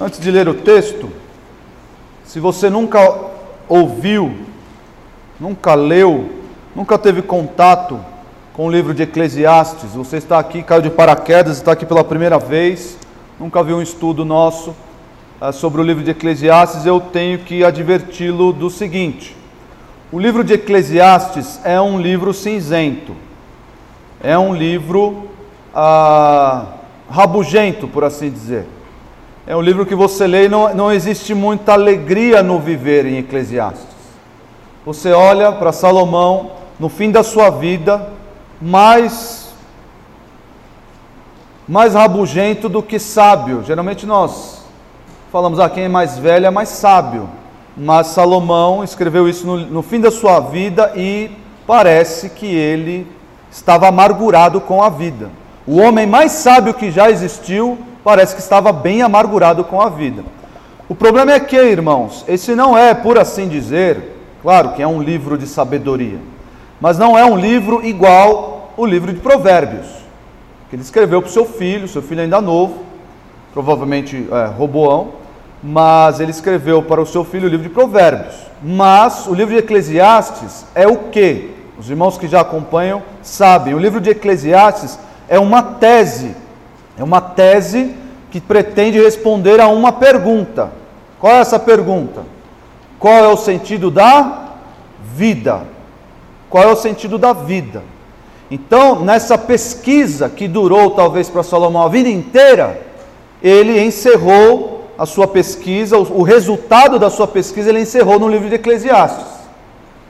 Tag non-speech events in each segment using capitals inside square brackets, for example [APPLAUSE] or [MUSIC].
Antes de ler o texto, se você nunca ouviu, nunca leu, nunca teve contato com o livro de Eclesiastes, você está aqui, caiu de paraquedas, está aqui pela primeira vez, nunca viu um estudo nosso uh, sobre o livro de Eclesiastes, eu tenho que adverti-lo do seguinte: o livro de Eclesiastes é um livro cinzento, é um livro uh, rabugento, por assim dizer. É um livro que você lê e não, não existe muita alegria no viver em Eclesiastes. Você olha para Salomão no fim da sua vida, mais, mais rabugento do que sábio. Geralmente nós falamos, ah, quem é mais velho é mais sábio. Mas Salomão escreveu isso no, no fim da sua vida e parece que ele estava amargurado com a vida. O homem mais sábio que já existiu parece que estava bem amargurado com a vida. O problema é que, irmãos, esse não é, por assim dizer, claro que é um livro de sabedoria, mas não é um livro igual o livro de Provérbios, que ele escreveu para o seu filho, seu filho ainda novo, provavelmente é, Roboão, mas ele escreveu para o seu filho o livro de Provérbios. Mas o livro de Eclesiastes é o que? Os irmãos que já acompanham sabem. O livro de Eclesiastes é uma tese é uma tese que pretende responder a uma pergunta. Qual é essa pergunta? Qual é o sentido da vida? Qual é o sentido da vida? Então, nessa pesquisa que durou talvez para Salomão a vida inteira, ele encerrou a sua pesquisa, o resultado da sua pesquisa ele encerrou no livro de Eclesiastes.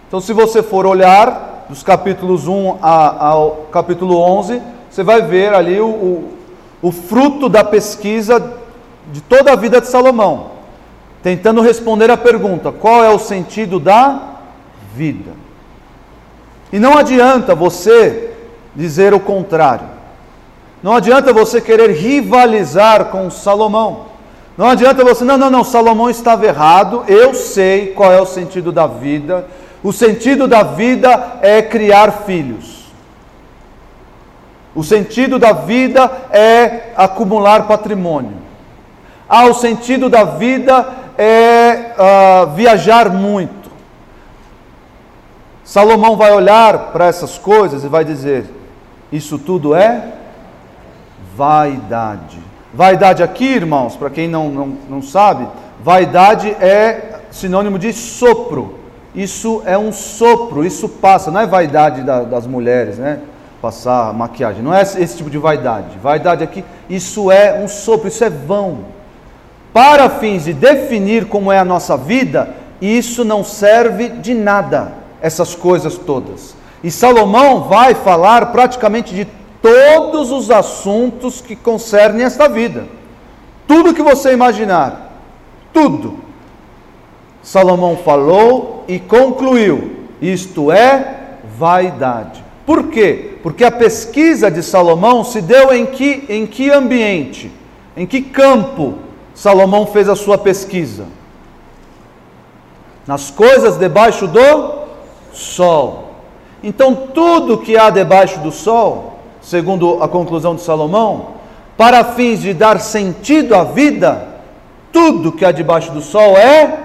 Então, se você for olhar dos capítulos 1 ao capítulo 11, você vai ver ali o, o o fruto da pesquisa de toda a vida de Salomão, tentando responder a pergunta: qual é o sentido da vida? E não adianta você dizer o contrário. Não adianta você querer rivalizar com Salomão. Não adianta você, não, não, não, Salomão estava errado, eu sei qual é o sentido da vida. O sentido da vida é criar filhos. O sentido da vida é acumular patrimônio. Ah, o sentido da vida é uh, viajar muito. Salomão vai olhar para essas coisas e vai dizer: Isso tudo é vaidade. Vaidade aqui, irmãos, para quem não, não, não sabe, vaidade é sinônimo de sopro. Isso é um sopro, isso passa, não é vaidade da, das mulheres, né? Passar maquiagem. Não é esse tipo de vaidade. Vaidade aqui, isso é um sopro, isso é vão. Para fins de definir como é a nossa vida, isso não serve de nada, essas coisas todas. E Salomão vai falar praticamente de todos os assuntos que concernem esta vida. Tudo que você imaginar, tudo. Salomão falou e concluiu: isto é vaidade. Por quê? Porque a pesquisa de Salomão se deu em que, em que ambiente? Em que campo Salomão fez a sua pesquisa? Nas coisas debaixo do sol. Então, tudo que há debaixo do sol, segundo a conclusão de Salomão, para fins de dar sentido à vida, tudo que há debaixo do sol é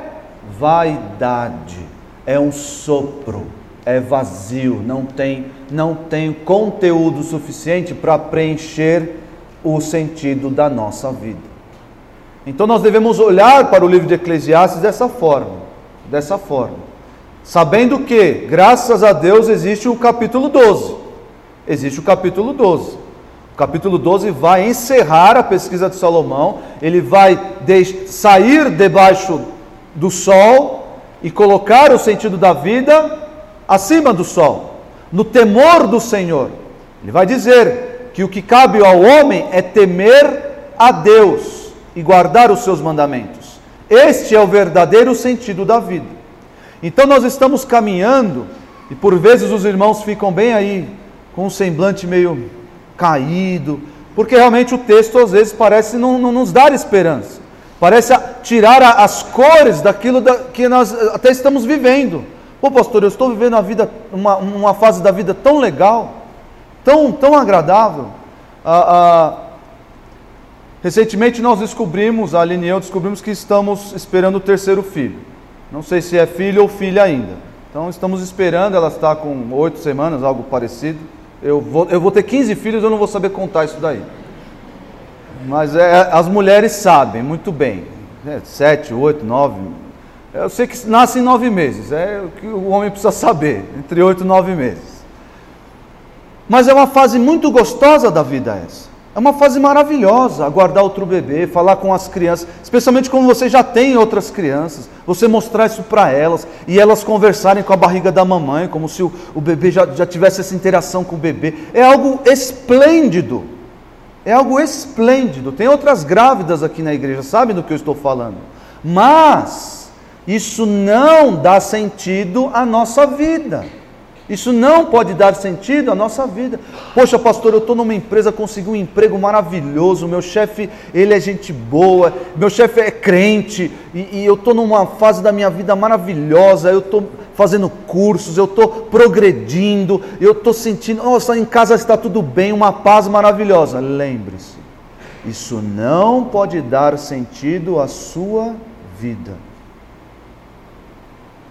vaidade, é um sopro é vazio, não tem, não tem conteúdo suficiente para preencher o sentido da nossa vida. Então nós devemos olhar para o livro de Eclesiastes dessa forma, dessa forma, sabendo que, graças a Deus, existe o capítulo 12. Existe o capítulo 12. O capítulo 12 vai encerrar a pesquisa de Salomão, ele vai sair debaixo do sol e colocar o sentido da vida acima do sol, no temor do Senhor. Ele vai dizer que o que cabe ao homem é temer a Deus e guardar os seus mandamentos. Este é o verdadeiro sentido da vida. Então nós estamos caminhando e por vezes os irmãos ficam bem aí com um semblante meio caído, porque realmente o texto às vezes parece não, não nos dar esperança, parece tirar as cores daquilo que nós até estamos vivendo. Pô, pastor, eu estou vivendo a vida, uma, uma fase da vida tão legal, tão, tão agradável. Ah, ah, Recentemente nós descobrimos, a Aline e eu descobrimos que estamos esperando o terceiro filho. Não sei se é filho ou filha ainda. Então estamos esperando, ela está com oito semanas, algo parecido. Eu vou, eu vou ter 15 filhos, eu não vou saber contar isso daí. Mas é, as mulheres sabem muito bem. É, sete, oito, nove. Eu sei que nasce em nove meses. É o que o homem precisa saber. Entre oito e nove meses. Mas é uma fase muito gostosa da vida essa. É uma fase maravilhosa aguardar outro bebê, falar com as crianças, especialmente quando você já tem outras crianças, você mostrar isso para elas e elas conversarem com a barriga da mamãe, como se o, o bebê já, já tivesse essa interação com o bebê. É algo esplêndido. É algo esplêndido. Tem outras grávidas aqui na igreja, sabem do que eu estou falando. Mas isso não dá sentido à nossa vida. Isso não pode dar sentido à nossa vida. Poxa, pastor, eu estou numa empresa, consegui um emprego maravilhoso, meu chefe, ele é gente boa, meu chefe é crente, e, e eu estou numa fase da minha vida maravilhosa, eu estou fazendo cursos, eu estou progredindo, eu estou sentindo, nossa, em casa está tudo bem, uma paz maravilhosa. Lembre-se, isso não pode dar sentido à sua vida.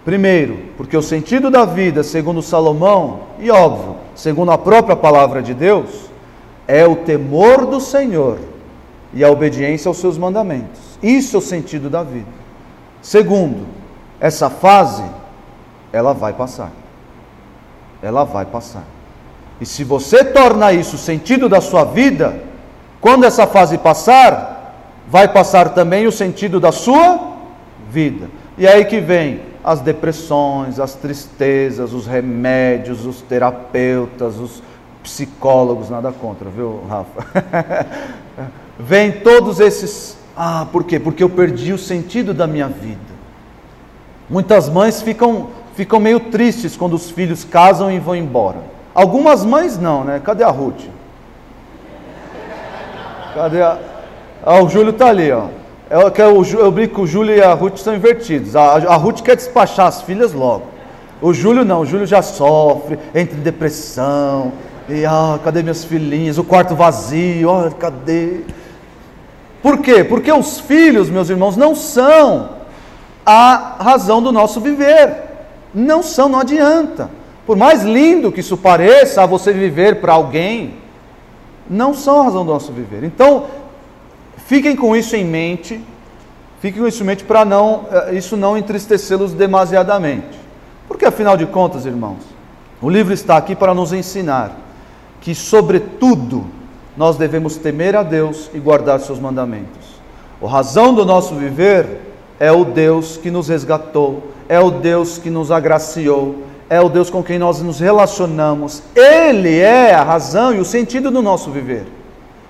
Primeiro, porque o sentido da vida, segundo Salomão, e óbvio, segundo a própria palavra de Deus, é o temor do Senhor e a obediência aos seus mandamentos. Isso é o sentido da vida. Segundo, essa fase, ela vai passar. Ela vai passar. E se você torna isso o sentido da sua vida, quando essa fase passar, vai passar também o sentido da sua vida. E aí que vem as depressões, as tristezas, os remédios, os terapeutas, os psicólogos, nada contra, viu, Rafa? [LAUGHS] Vem todos esses. Ah, por quê? Porque eu perdi o sentido da minha vida. Muitas mães ficam, ficam meio tristes quando os filhos casam e vão embora. Algumas mães não, né? Cadê a Ruth? Cadê a. Ah, o Júlio está ali, ó. É eu, eu, eu brinco que o Júlio e a Ruth são invertidos. A, a Ruth quer despachar as filhas logo. O Júlio não, o Júlio já sofre, entra em depressão. E ah, cadê minhas filhinhas? O quarto vazio, ah, cadê? Por quê? Porque os filhos, meus irmãos, não são a razão do nosso viver. Não são, não adianta. Por mais lindo que isso pareça você viver para alguém, não são a razão do nosso viver. Então, Fiquem com isso em mente, fiquem com isso em mente para não, eh, isso não entristecê-los demasiadamente. Porque afinal de contas, irmãos, o livro está aqui para nos ensinar que, sobretudo, nós devemos temer a Deus e guardar seus mandamentos. A razão do nosso viver é o Deus que nos resgatou, é o Deus que nos agraciou, é o Deus com quem nós nos relacionamos. Ele é a razão e o sentido do nosso viver.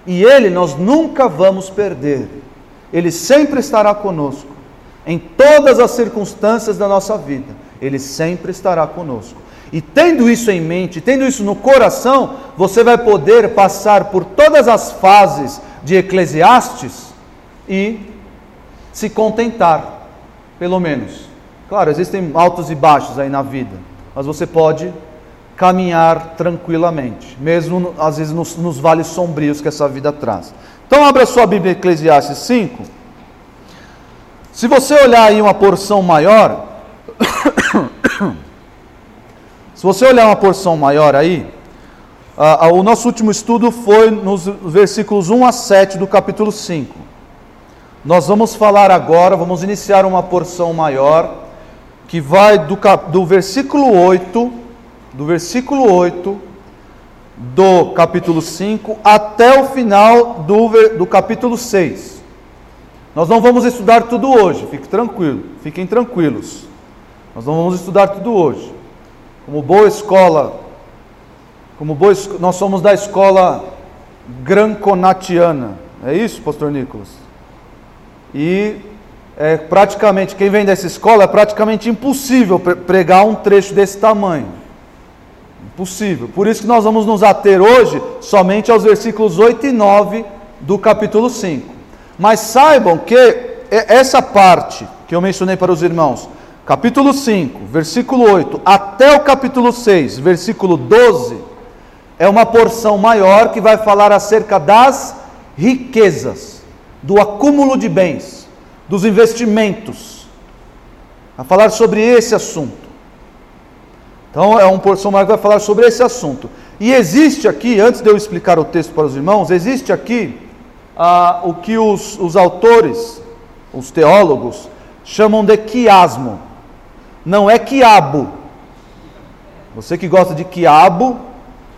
E Ele nós nunca vamos perder. Ele sempre estará conosco. Em todas as circunstâncias da nossa vida, Ele sempre estará conosco. E tendo isso em mente, tendo isso no coração, você vai poder passar por todas as fases de Eclesiastes e se contentar, pelo menos. Claro, existem altos e baixos aí na vida, mas você pode caminhar tranquilamente, mesmo às vezes nos, nos, vales sombrios que essa vida traz. Então, abra sua Bíblia Eclesiastes 5. Se você olhar aí uma porção maior, [COUGHS] se você olhar uma porção maior aí, o nosso último estudo foi nos versículos 1 a 7 do capítulo 5. Nós vamos falar agora, vamos iniciar uma porção maior, que vai do, do versículo 8 do versículo 8 do capítulo 5 até o final do, do capítulo 6. Nós não vamos estudar tudo hoje, fique tranquilo, fiquem tranquilos. Nós não vamos estudar tudo hoje. Como boa escola, como boa, nós somos da escola granconatiana, é isso, pastor Nicolas? E é praticamente, quem vem dessa escola é praticamente impossível pregar um trecho desse tamanho possível. Por isso que nós vamos nos ater hoje somente aos versículos 8 e 9 do capítulo 5. Mas saibam que essa parte que eu mencionei para os irmãos, capítulo 5, versículo 8, até o capítulo 6, versículo 12, é uma porção maior que vai falar acerca das riquezas. do acúmulo de bens, dos investimentos, a falar sobre esse assunto. Então é um maior que vai falar sobre esse assunto. E existe aqui, antes de eu explicar o texto para os irmãos, existe aqui ah, o que os, os autores, os teólogos, chamam de quiasmo. Não é quiabo. Você que gosta de quiabo,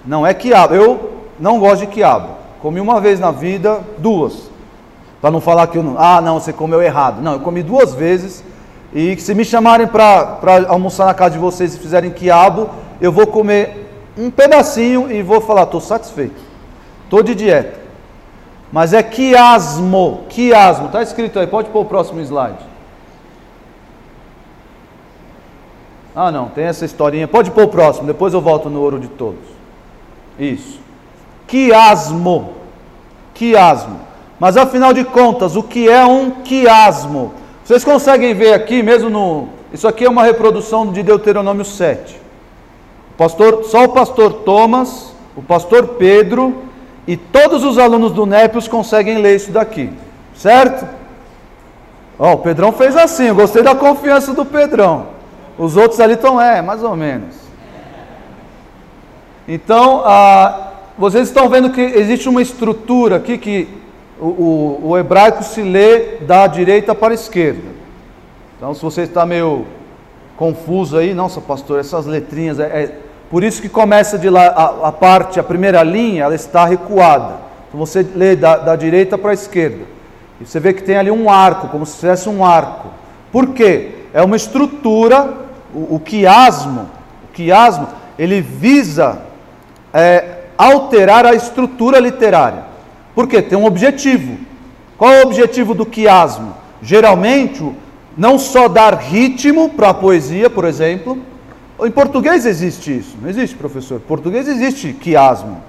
não é quiabo. Eu não gosto de quiabo. Comi uma vez na vida, duas. Para não falar que eu não. Ah, não, você comeu errado. Não, eu comi duas vezes. E se me chamarem para almoçar na casa de vocês e fizerem quiabo, eu vou comer um pedacinho e vou falar, estou satisfeito. Estou de dieta. Mas é quiasmo. Quiasmo. Está escrito aí, pode pôr o próximo slide. Ah, não, tem essa historinha. Pode pôr o próximo, depois eu volto no ouro de todos. Isso. Quiasmo. Quiasmo. Mas afinal de contas, o que é um quiasmo? Vocês conseguem ver aqui, mesmo no. Isso aqui é uma reprodução de Deuteronômio 7. O pastor, só o pastor Thomas, o pastor Pedro e todos os alunos do Népios conseguem ler isso daqui. Certo? Ó, o Pedrão fez assim, gostei da confiança do Pedrão. Os outros ali estão, é, mais ou menos. Então, ah, vocês estão vendo que existe uma estrutura aqui que o, o, hebraico se lê da direita para a esquerda. Então, se você está meio confuso aí, nossa pastor, essas letrinhas, é, é por isso que começa de lá a, a, parte, a primeira linha, ela está recuada. Então você lê da, da direita para a esquerda. E você vê que tem ali um arco, como se tivesse um arco. Por quê? É uma estrutura o, o quiasmo, o quiasmo, ele visa é, alterar a estrutura literária. Por quê? Tem um objetivo. Qual é o objetivo do quiasmo? Geralmente, não só dar ritmo para a poesia, por exemplo. Em português existe isso, não existe, professor? Em português existe quiasmo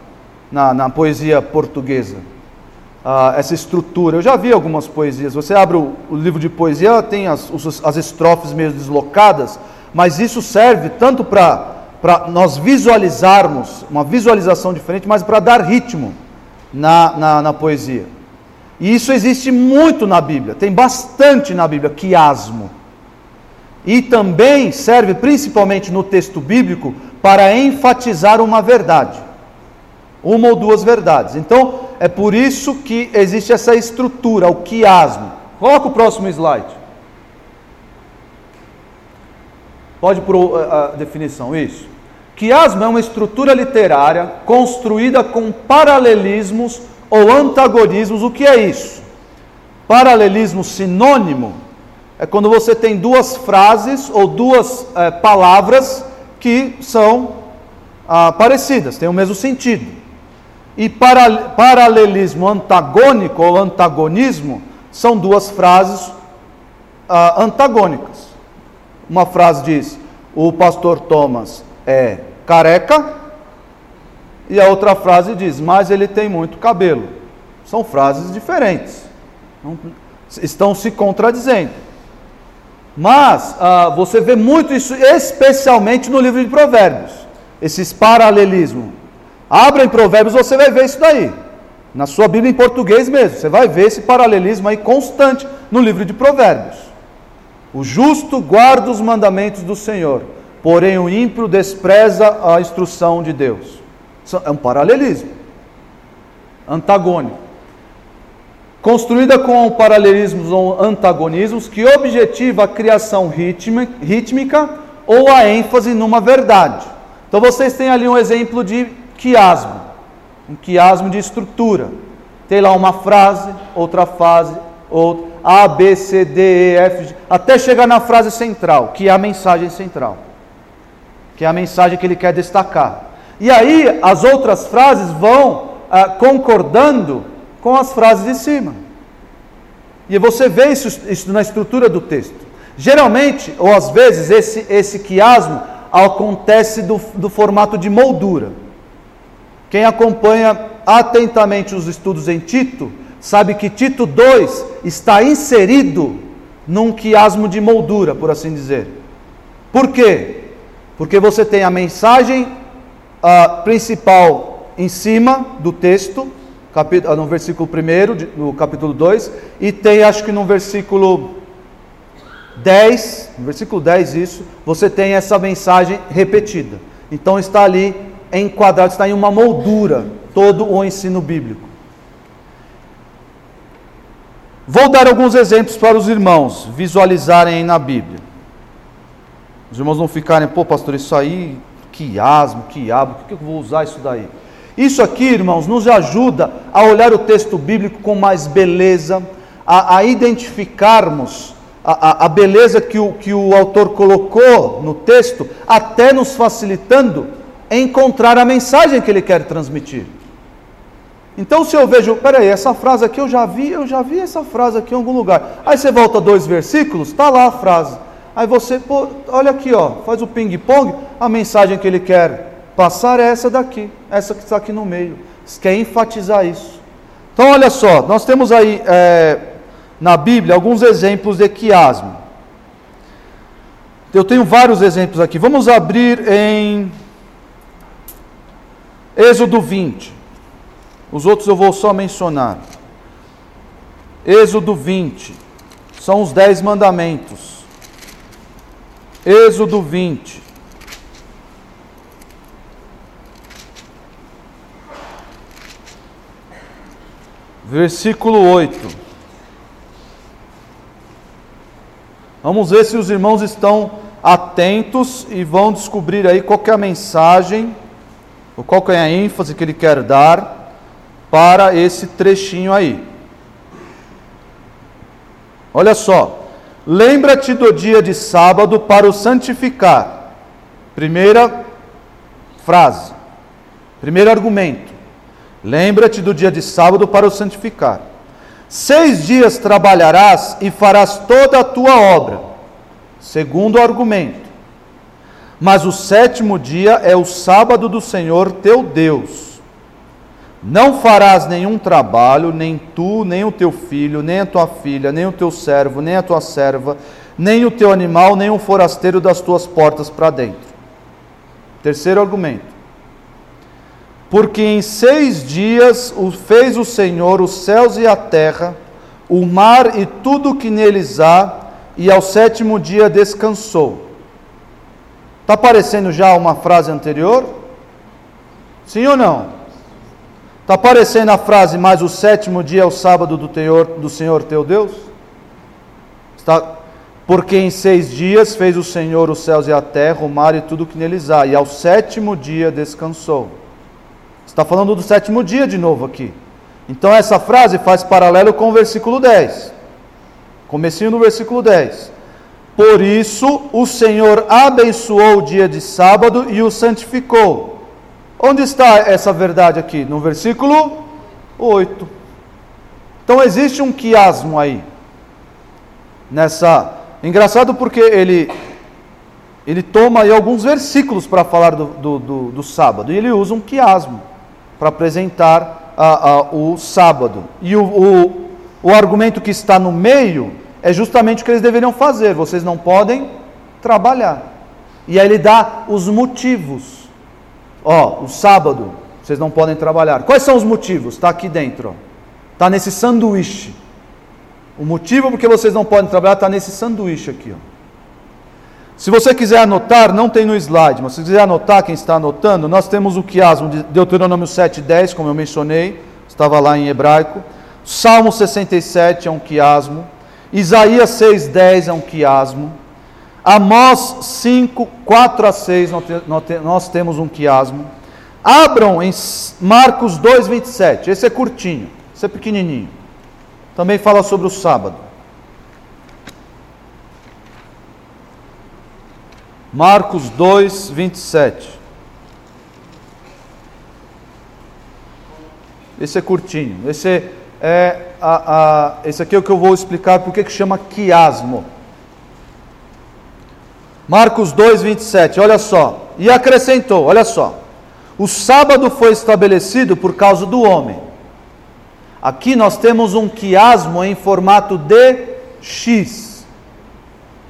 na, na poesia portuguesa. Ah, essa estrutura. Eu já vi algumas poesias. Você abre o, o livro de poesia, tem as, as estrofes meio deslocadas, mas isso serve tanto para nós visualizarmos, uma visualização diferente, mas para dar ritmo na, na, na, poesia. E isso existe muito na Bíblia, tem bastante na Bíblia, quiasmo. E também serve, principalmente no texto bíblico, para enfatizar uma verdade, uma ou duas verdades. Então, é por isso que existe essa estrutura, o quiasmo. Coloca o próximo slide. Pode por a definição, isso. Quiasmo é uma estrutura literária construída com paralelismos ou antagonismos. O que é isso? Paralelismo sinônimo é quando você tem duas frases ou duas é, palavras que são ah, parecidas, têm o mesmo sentido. E para, paralelismo antagônico ou antagonismo são duas frases ah, antagônicas. Uma frase diz: o pastor Thomas é careca, e a outra frase diz: mas ele tem muito cabelo. São frases diferentes, estão se contradizendo. Mas ah, você vê muito isso, especialmente no livro de Provérbios, esses paralelismos. Abra em Provérbios, você vai ver isso daí. Na sua Bíblia em português mesmo, você vai ver esse paralelismo aí constante no livro de Provérbios. O justo guarda os mandamentos do Senhor, porém o ímpio despreza a instrução de Deus. É um paralelismo antagônico. Construída com paralelismos ou antagonismos que objetiva a criação rítmica ou a ênfase numa verdade. Então vocês têm ali um exemplo de quiasmo, um quiasmo de estrutura. Tem lá uma frase, outra frase, outra a, B, C, D, E, F, até chegar na frase central, que é a mensagem central, que é a mensagem que ele quer destacar. E aí as outras frases vão ah, concordando com as frases de cima. E você vê isso, isso na estrutura do texto. Geralmente, ou às vezes, esse, esse quiasmo acontece do, do formato de moldura. Quem acompanha atentamente os estudos em Tito, sabe que Tito 2 está inserido num quiasmo de moldura, por assim dizer. Por quê? Porque você tem a mensagem uh, principal em cima do texto, capítulo, no versículo 1, no capítulo 2, e tem acho que no versículo 10, no versículo 10 isso, você tem essa mensagem repetida. Então está ali enquadrado, está em uma moldura todo o ensino bíblico. Vou dar alguns exemplos para os irmãos visualizarem na Bíblia. Os irmãos não ficarem, pô, pastor, isso aí, que asmo, que abo, por que eu vou usar isso daí? Isso aqui, irmãos, nos ajuda a olhar o texto bíblico com mais beleza, a, a identificarmos a, a, beleza que o, que o autor colocou no texto, até nos facilitando encontrar a mensagem que ele quer transmitir. Então, se eu vejo, peraí, essa frase aqui eu já vi, eu já vi essa frase aqui em algum lugar. Aí você volta dois versículos, está lá a frase. Aí você, pô, olha aqui, ó, faz o ping-pong, a mensagem que ele quer passar é essa daqui, essa que está aqui no meio. Você quer enfatizar isso. Então, olha só, nós temos aí é, na Bíblia alguns exemplos de quiasmo. Eu tenho vários exemplos aqui. Vamos abrir em Êxodo 20. Os outros eu vou só mencionar. Êxodo 20. São os dez mandamentos. Êxodo 20. Versículo 8. Vamos ver se os irmãos estão atentos e vão descobrir aí qual é a mensagem, ou qual é a ênfase que ele quer dar para esse trechinho aí. Olha só. Lembra-te do dia de sábado para o santificar. Primeira frase. Primeiro argumento. Lembra-te do dia de sábado para o santificar. Seis dias trabalharás e farás toda a tua obra. Segundo argumento. Mas o sétimo dia é o sábado do Senhor teu Deus. Não farás nenhum trabalho, nem tu, nem o teu filho, nem a tua filha, nem o teu servo, nem a tua serva, nem o teu animal, nem o forasteiro das tuas portas para dentro. Terceiro argumento. Porque em seis dias fez o Senhor os céus e a terra, o mar e tudo o que neles há, e ao sétimo dia descansou. Está aparecendo já uma frase anterior? Sim ou não? Está aparecendo a frase, mas o sétimo dia é o sábado do, teor, do Senhor teu Deus? Está, porque em seis dias fez o Senhor os céus e a terra, o mar e tudo o que neles há, e ao sétimo dia descansou. Está falando do sétimo dia de novo aqui. Então essa frase faz paralelo com o versículo 10. Comecinho no versículo 10. Por isso o Senhor abençoou o dia de sábado e o santificou. Onde está essa verdade aqui? No versículo 8. Então existe um quiasmo aí. Nessa. Engraçado porque ele ele toma aí alguns versículos para falar do, do, do, do, sábado e ele usa um quiasmo para apresentar a, a, o sábado. E o, o, o argumento que está no meio é justamente o que eles deveriam fazer: vocês não podem trabalhar. E aí ele dá os motivos. Ó, o sábado, vocês não podem trabalhar. Quais são os motivos? Está aqui dentro. Está nesse sanduíche. O motivo porque vocês não podem trabalhar está nesse sanduíche aqui. Ó. Se você quiser anotar, não tem no slide, mas se quiser anotar, quem está anotando, nós temos o quiasmo de Deuteronômio 7,10, como eu mencionei, estava lá em hebraico. Salmo 67 é um quiasmo. Isaías 6,10 é um quiasmo. Amós 5, 4 a 6, nós temos um quiasmo. Abram em Marcos 2,27, esse é curtinho, esse é pequenininho. Também fala sobre o sábado. Marcos 2, 27. Esse é curtinho. Esse é a, a, esse aqui é o que eu vou explicar porque que chama quiasmo. Marcos 2, 27, olha só. E acrescentou, olha só. O sábado foi estabelecido por causa do homem. Aqui nós temos um quiasmo em formato de X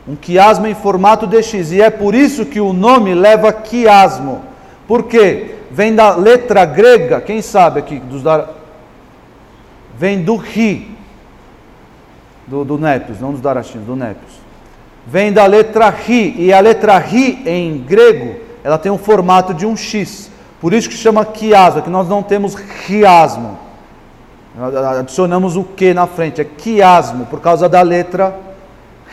um quiasmo em formato de X, e é por isso que o nome leva quiasmo. Por quê? Vem da letra grega, quem sabe aqui dos dar... vem do ri, do, do Népios, não dos darachinhos, do Népios. Vem da letra ri, e a letra ri em grego, ela tem um formato de um X. Por isso que chama quiasmo, que nós não temos riasmo. Adicionamos o que na frente, é quiasmo, por causa da letra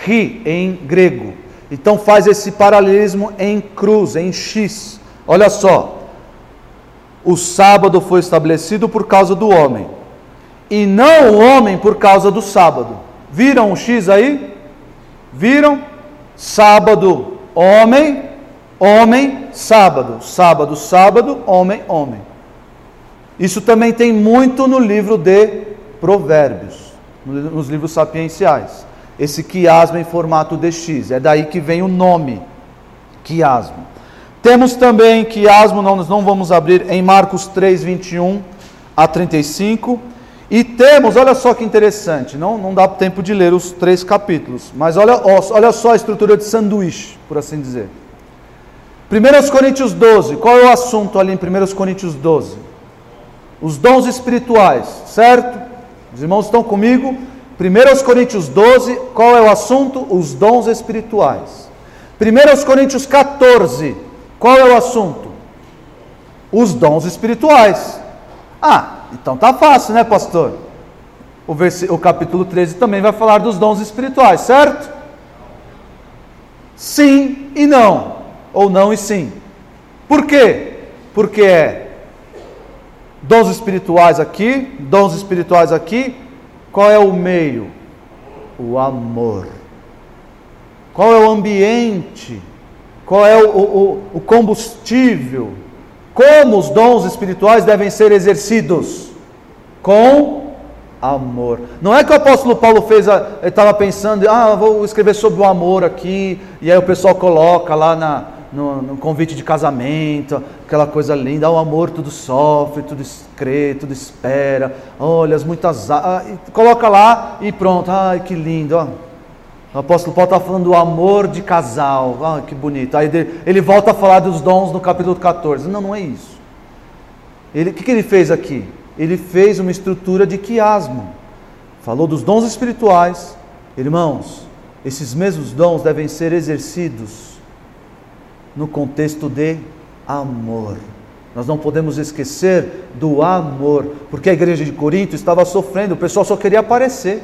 ri em grego. Então faz esse paralelismo em cruz, em X. Olha só. O sábado foi estabelecido por causa do homem, e não o homem por causa do sábado. Viram o X aí? Viram? Sábado, homem, homem, sábado. Sábado, sábado, homem, homem. Isso também tem muito no livro de Provérbios, nos livros sapienciais. Esse quiasmo em formato de X, é daí que vem o nome, quiasmo. Temos também quiasmo, não, nós não vamos abrir, em Marcos 3, 21 a 35. E temos, olha só que interessante, não, não dá tempo de ler os três capítulos, mas olha, olha só a estrutura de sanduíche, por assim dizer. 1 Coríntios 12, qual é o assunto ali em 1 Coríntios 12? Os dons espirituais, certo? Os irmãos estão comigo? 1 Coríntios 12, qual é o assunto? Os dons espirituais. 1 Coríntios 14, qual é o assunto? Os dons espirituais. Ah, então tá fácil, né, pastor? O, o capítulo 13 também vai falar dos dons espirituais, certo? Sim e não, ou não e sim. Por quê? Porque é dons espirituais aqui, dons espirituais aqui. Qual é o meio? O amor. Qual é o ambiente? Qual é o, o, o combustível? Como os dons espirituais devem ser exercidos? Com amor. Não é que o apóstolo Paulo fez, estava pensando, ah, vou escrever sobre o amor aqui, e aí o pessoal coloca lá na, no, no, convite de casamento, aquela coisa linda, o amor tudo sofre, tudo crê, tudo espera, olha as muitas. Ah, coloca lá e pronto, ai que lindo, ó. O apóstolo Paulo está falando do amor de casal, ah, que bonito. Aí ele volta a falar dos dons no capítulo 14. Não, não é isso. Ele, o que, que ele fez aqui? Ele fez uma estrutura de quiasmo. Falou dos dons espirituais. Irmãos, esses mesmos dons devem ser exercidos no contexto de amor. Nós não podemos esquecer do amor, porque a igreja de Corinto estava sofrendo, o pessoal só queria aparecer.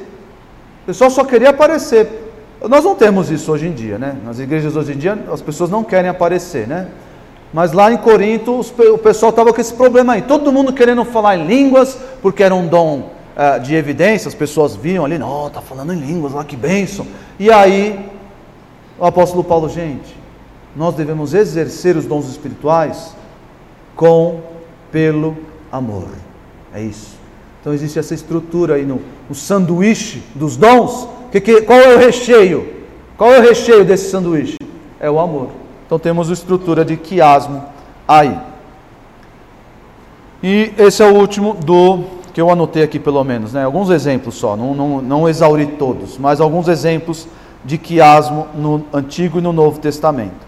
O pessoal só queria aparecer. Nós não temos isso hoje em dia, né? Nas igrejas hoje em dia as pessoas não querem aparecer, né? Mas lá em Corinto o pessoal estava com esse problema aí. Todo mundo querendo falar em línguas, porque era um dom uh, de evidência, as pessoas viam ali, não, está falando em línguas lá, que bênção. E aí o apóstolo Paulo, gente, nós devemos exercer os dons espirituais com, pelo amor. É isso. Então existe essa estrutura aí no, no sanduíche dos dons. Que, que, qual é o recheio? Qual é o recheio desse sanduíche? É o amor. Então temos a estrutura de quiasmo aí. E esse é o último do que eu anotei aqui pelo menos, né? Alguns exemplos só, não, não, não exauri todos, mas alguns exemplos de quiasmo no Antigo e no Novo Testamento.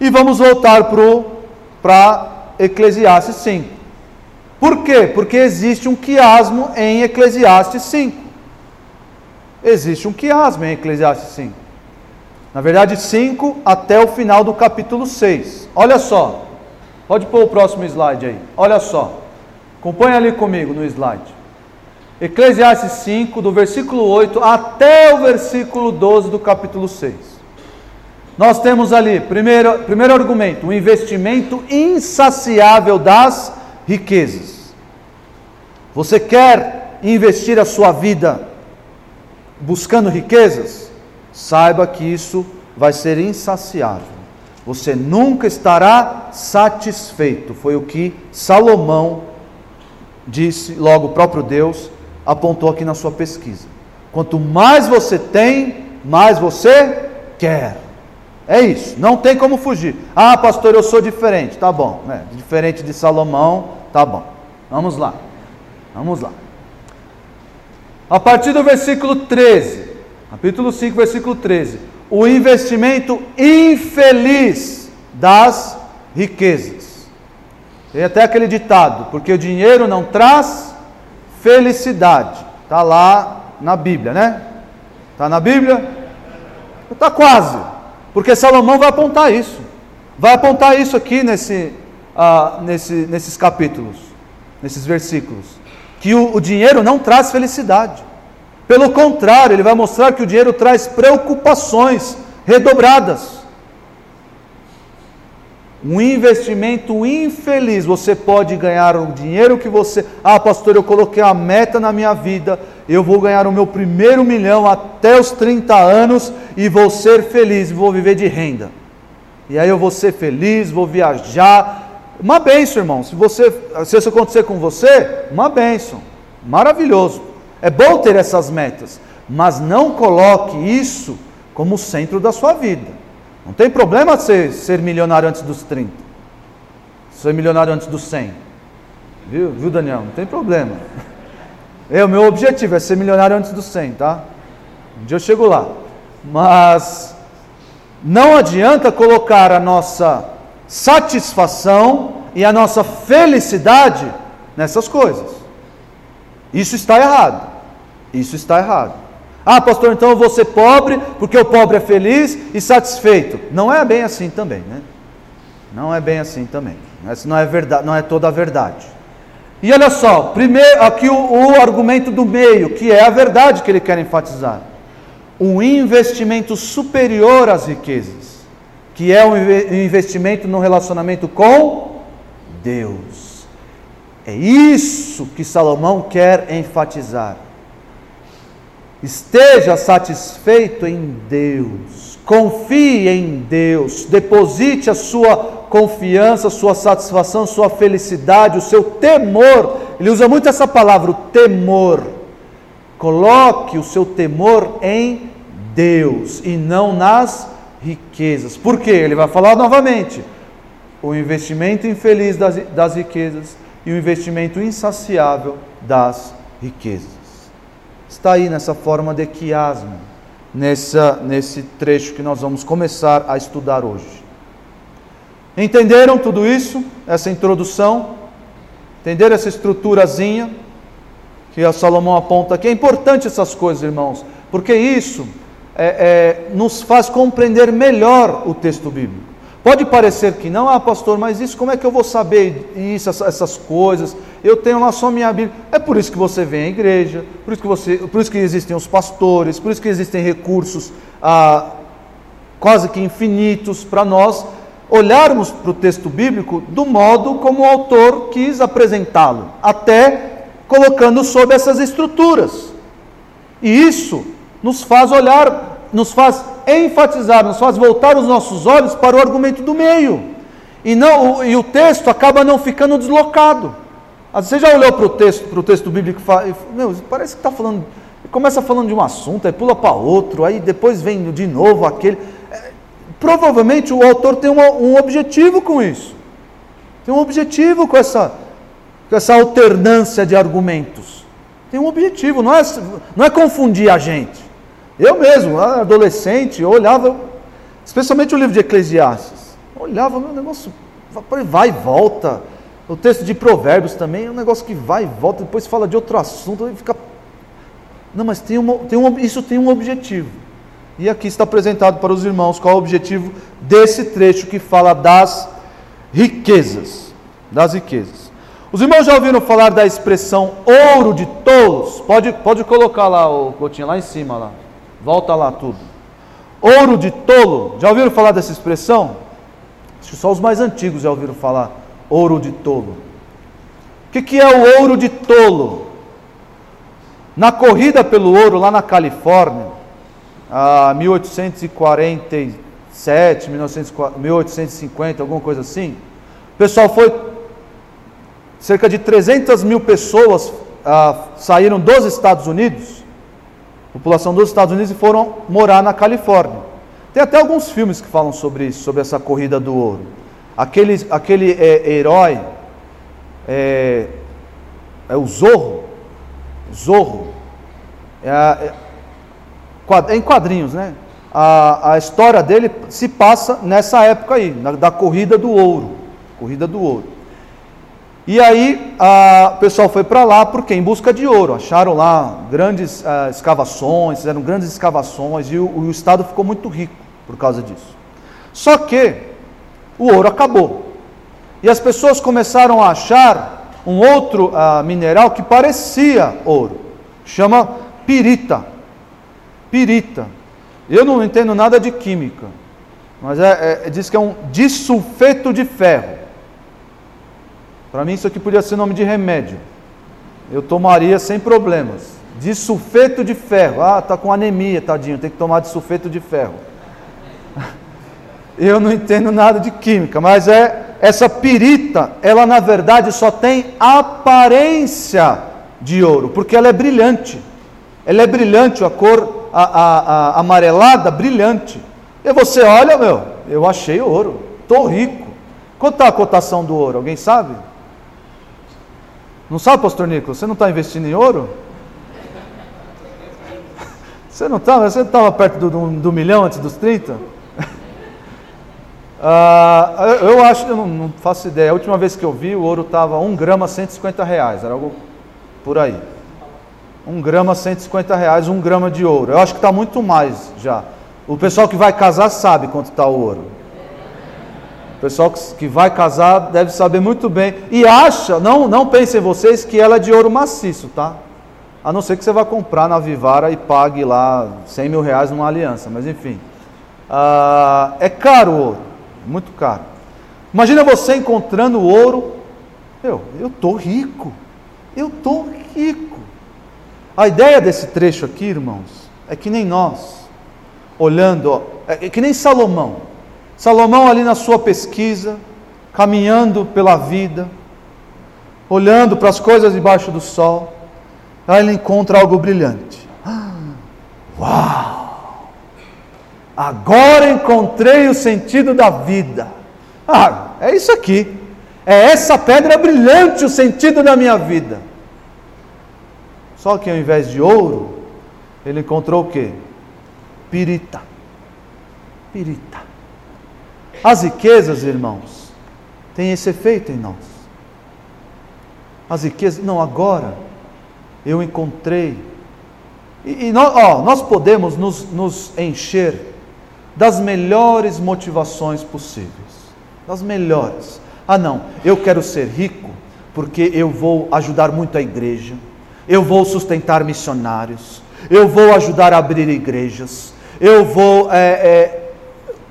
E vamos voltar para Eclesiastes 5. Por quê? Porque existe um quiasmo em Eclesiastes 5. Existe um quiasmo em Eclesiastes 5. Na verdade, 5 até o final do capítulo 6. Olha só. Pode pôr o próximo slide aí. Olha só. Acompanha ali comigo no slide. Eclesiastes 5, do versículo 8 até o versículo 12 do capítulo 6. Nós temos ali, primeiro, primeiro argumento, o um investimento insaciável das riquezas. Você quer investir a sua vida buscando riquezas? Saiba que isso vai ser insaciável. Você nunca estará satisfeito. Foi o que Salomão disse, logo o próprio Deus apontou aqui na sua pesquisa. Quanto mais você tem, mais você quer. É isso, não tem como fugir. Ah, pastor, eu sou diferente. Tá bom, né? diferente de Salomão, tá bom. Vamos lá, vamos lá. A partir do versículo 13, capítulo 5, versículo 13: o investimento infeliz das riquezas. Tem até aquele ditado: porque o dinheiro não traz felicidade. Está lá na Bíblia, né? Está na Bíblia? Está quase. Porque Salomão vai apontar isso. Vai apontar isso aqui nesse, uh, nesse, nesses capítulos, nesses versículos. Que o, o dinheiro não traz felicidade. Pelo contrário, ele vai mostrar que o dinheiro traz preocupações redobradas. Um investimento infeliz, você pode ganhar o dinheiro que você. Ah, pastor, eu coloquei a meta na minha vida, eu vou ganhar o meu primeiro milhão até os 30 anos e vou ser feliz, vou viver de renda. E aí eu vou ser feliz, vou viajar. Uma benção, irmão. Se, você, se isso acontecer com você, uma benção. Maravilhoso. É bom ter essas metas, mas não coloque isso como centro da sua vida. Não tem problema ser, ser milionário antes dos 30. Ser milionário antes dos 100. Viu, Viu Daniel? Não tem problema. [LAUGHS] É, o meu objetivo é ser milionário antes dos 100, tá? Um dia eu chego lá. Mas não adianta colocar a nossa satisfação e a nossa felicidade nessas coisas. Isso está errado. Isso está errado. Ah, pastor, então eu vou ser pobre porque o pobre é feliz e satisfeito. Não é bem assim também, né? Não é bem assim também. Essa não é verdade, não é toda a verdade. E olha só, primeiro aqui o, o argumento do meio, que é a verdade que ele quer enfatizar. Um investimento superior às riquezas, que é um investimento no relacionamento com Deus. É isso que Salomão quer enfatizar. Esteja satisfeito em Deus, confie em Deus, deposite a sua confiança, sua satisfação, sua felicidade, o seu temor. Ele usa muito essa palavra, o temor. Coloque o seu temor em Deus e não nas riquezas. Por quê? Ele vai falar novamente: o investimento infeliz das, das riquezas e o investimento insaciável das riquezas está aí nessa forma de quiasmo, nessa, nesse trecho que nós vamos começar a estudar hoje. Entenderam tudo isso? Essa introdução? Entenderam essa estruturazinha que a Salomão aponta aqui? É importante essas coisas, irmãos, porque isso é, é, nos faz compreender melhor o texto bíblico. Pode parecer que não, ah, pastor, mas isso como é que eu vou saber isso, essas coisas? Eu tenho lá só minha Bíblia. É por isso que você vem à igreja, por isso que, você, por isso que existem os pastores, por isso que existem recursos ah, quase que infinitos para nós olharmos para o texto bíblico do modo como o autor quis apresentá-lo, até colocando sob essas estruturas. E isso nos faz olhar nos faz enfatizar, nos faz voltar os nossos olhos para o argumento do meio. E, não, e o texto acaba não ficando deslocado. Você já olhou para o texto, para o texto bíblico e fala, meu, parece que está falando, começa falando de um assunto, aí pula para outro, aí depois vem de novo aquele. É, provavelmente o autor tem uma, um objetivo com isso. Tem um objetivo com essa, com essa alternância de argumentos. Tem um objetivo, não é, não é confundir a gente. Eu mesmo, adolescente, eu olhava, especialmente o livro de Eclesiastes, olhava, meu negócio vai e volta. O texto de Provérbios também é um negócio que vai e volta, depois fala de outro assunto e fica. Não, mas tem uma, tem um, isso tem um objetivo. E aqui está apresentado para os irmãos qual é o objetivo desse trecho que fala das riquezas. Das riquezas. Os irmãos já ouviram falar da expressão ouro de tolos? Pode, pode colocar lá, o Coutinho, lá em cima lá. Volta lá tudo. Ouro de tolo. Já ouviram falar dessa expressão? Acho que só os mais antigos já ouviram falar. Ouro de tolo. O que, que é o ouro de tolo? Na corrida pelo ouro lá na Califórnia, a 1847, 1850, alguma coisa assim, o pessoal foi, cerca de 300 mil pessoas ah, saíram dos Estados Unidos população dos Estados Unidos e foram morar na Califórnia. Tem até alguns filmes que falam sobre isso, sobre essa corrida do ouro. Aquele, aquele é, herói é, é, o Zorro. Zorro. É, é, é, em quadrinhos, né? A, a história dele se passa nessa época aí, na, da corrida do ouro. Corrida do ouro. E aí a, o pessoal foi para lá porque em busca de ouro. Acharam lá grandes uh, escavações, fizeram grandes escavações e o, o, estado ficou muito rico por causa disso. Só que o ouro acabou. E as pessoas começaram a achar um outro uh, mineral que parecia ouro. Chama pirita. Pirita. Eu não entendo nada de química, mas é, é, diz que é um disulfeto de ferro. Para mim isso aqui podia ser nome de remédio. Eu tomaria sem problemas. Disulfeto de ferro. Ah, tá com anemia, tadinho, tem que tomar disulfeto de ferro. [LAUGHS] Eu não entendo nada de química, mas é essa pirita, ela na verdade só tem aparência de ouro, porque ela é brilhante. Ela é brilhante, a cor a, a, a amarelada, brilhante. E você olha, meu, eu achei ouro, estou rico. Quanto está a cotação do ouro? Alguém sabe? Não sabe, pastor Nicolas? Você não está investindo em ouro? [LAUGHS] Você não estava? Você estava perto do, do, do, milhão antes dos 30? uh, [LAUGHS] ah, eu, eu acho, eu não, não, faço ideia. A última vez que eu vi, o ouro estava 1 grama 150 reais. Era algo por aí. 1 grama 150 reais, 1 grama de ouro. Eu acho que está muito mais já. O pessoal que vai casar sabe quanto está o ouro pessoal que vai casar deve saber muito bem. E acha, não, não pensem vocês que ela é de ouro maciço, tá? A não ser que você vá comprar na Vivara e pague lá 100 mil reais numa aliança, mas enfim. Ah, é caro o ouro, muito caro. Imagina você encontrando o ouro. Eu, eu tô rico. Eu tô rico. A ideia desse trecho aqui, irmãos, é que nem nós, olhando, ó, é que nem Salomão. Salomão, ali na sua pesquisa, caminhando pela vida, olhando para as coisas debaixo do sol, aí ele encontra algo brilhante. [GASPS] Uau! Agora encontrei o sentido da vida. Ah, é isso aqui. É essa pedra brilhante o sentido da minha vida. Só que ao invés de ouro, ele encontrou o que? Pirita. Pirita. As riquezas, irmãos, têm esse efeito em nós. As riquezas, não, agora eu encontrei. E, e nós, ó, nós podemos nos, nos encher das melhores motivações possíveis. Das melhores. Ah, não, eu quero ser rico porque eu vou ajudar muito a igreja, eu vou sustentar missionários, eu vou ajudar a abrir igrejas, eu vou é, é,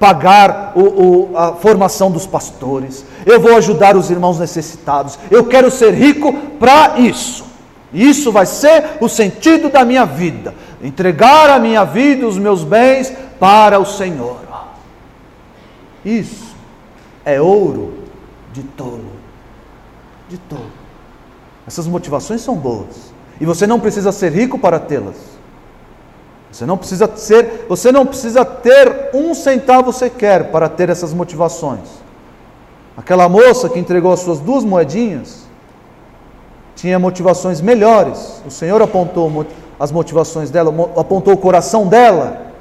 pagar o, o, a formação dos pastores, eu vou ajudar os irmãos necessitados, eu quero ser rico para isso. Isso vai ser o sentido da minha vida: entregar a minha vida, os meus bens para o Senhor. Isso é ouro de tolo. De tolo. Essas motivações são boas. E você não precisa ser rico para tê-las. Você não precisa ser, você não precisa ter um centavo sequer para ter essas motivações. Aquela moça que entregou as suas duas moedinhas tinha motivações melhores. O Senhor apontou as motivações dela, apontou o coração dela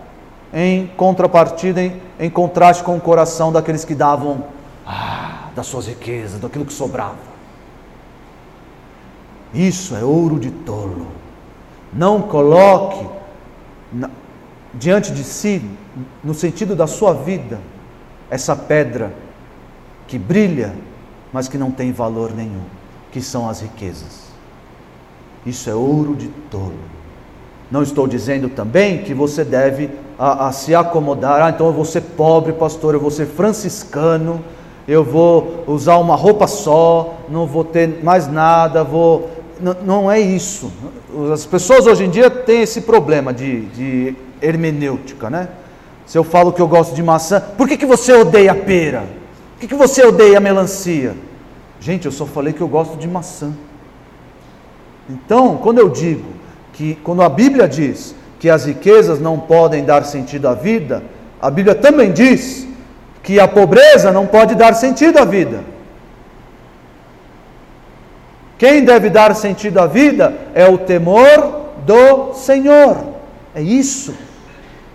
em contrapartida, em, em contraste com o coração daqueles que davam ah, das suas riquezas, daquilo que sobrava. Isso é ouro de tolo. Não coloque na, diante de si, no sentido da sua vida, essa pedra que brilha, mas que não tem valor nenhum, que são as riquezas. Isso é ouro de tolo. Não estou dizendo também que você deve a, a se acomodar, ah, então eu vou ser pobre, pastor, eu vou ser franciscano, eu vou usar uma roupa só, não vou ter mais nada, vou. Não, não é isso. As pessoas hoje em dia têm esse problema de, de hermenêutica, né? Se eu falo que eu gosto de maçã, por que, que você odeia pera? Por que, que você odeia melancia? Gente, eu só falei que eu gosto de maçã. Então, quando eu digo que, quando a Bíblia diz que as riquezas não podem dar sentido à vida, a Bíblia também diz que a pobreza não pode dar sentido à vida. Quem deve dar sentido à vida é o temor do Senhor. É isso.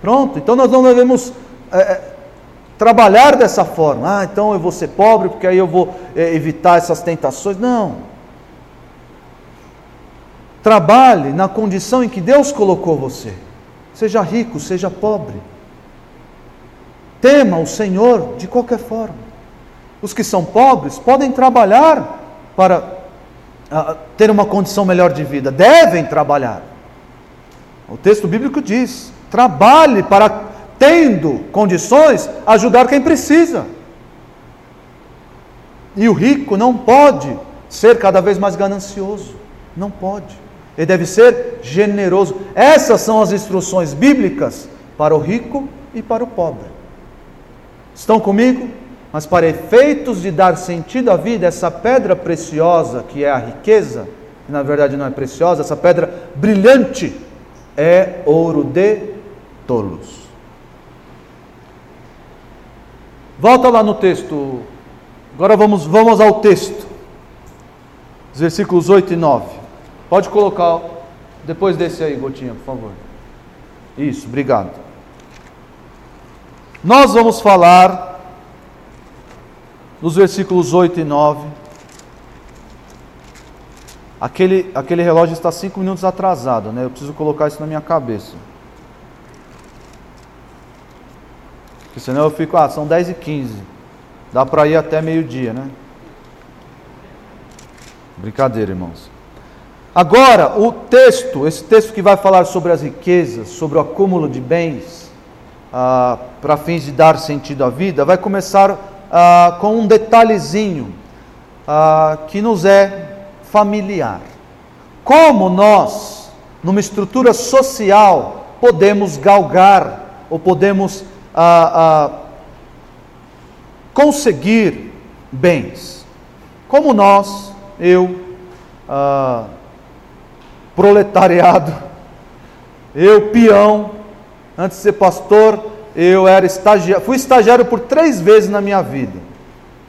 Pronto. Então nós não devemos é, é trabalhar dessa forma. Ah, então eu vou ser pobre porque aí eu vou é, evitar essas tentações. Não. Trabalhe na condição em que Deus colocou você. Seja rico, seja pobre. Tema o Senhor de qualquer forma. Os que são pobres podem trabalhar para uh, ter uma condição melhor de vida, devem trabalhar. O texto bíblico diz: trabalhe para, tendo condições, ajudar quem precisa. E o rico não pode ser cada vez mais ganancioso. Não pode. Ele deve ser generoso. Essas são as instruções bíblicas para o rico e para o pobre. Estão comigo? Mas para efeitos de dar sentido à vida, essa pedra preciosa que é a riqueza, que na verdade não é preciosa, essa pedra brilhante é ouro de tolos. Volta lá no texto. Agora vamos, vamos ao texto. Os versículos 8 e 9. Pode colocar depois desse aí, Gotinha, por favor. Isso, obrigado. Nós vamos falar nos versículos 8 e 9. Aquele, aquele relógio está cinco minutos atrasado, né? Eu preciso colocar isso na minha cabeça. Porque senão eu fico, ah, são 10 e 15. Dá para ir até meio-dia, né? Brincadeira, irmãos. Agora, o texto, esse texto que vai falar sobre as riquezas, sobre o acúmulo de bens, ah, para fins de dar sentido à vida, vai começar ah, com um detalhezinho ah, que nos é familiar. Como nós, numa estrutura social, podemos galgar ou podemos ah, ah, conseguir bens? Como nós, eu, ah, proletariado. [LAUGHS] Eu, peão, antes de ser pastor, eu era estagiário, fui estagiário por três vezes na minha vida.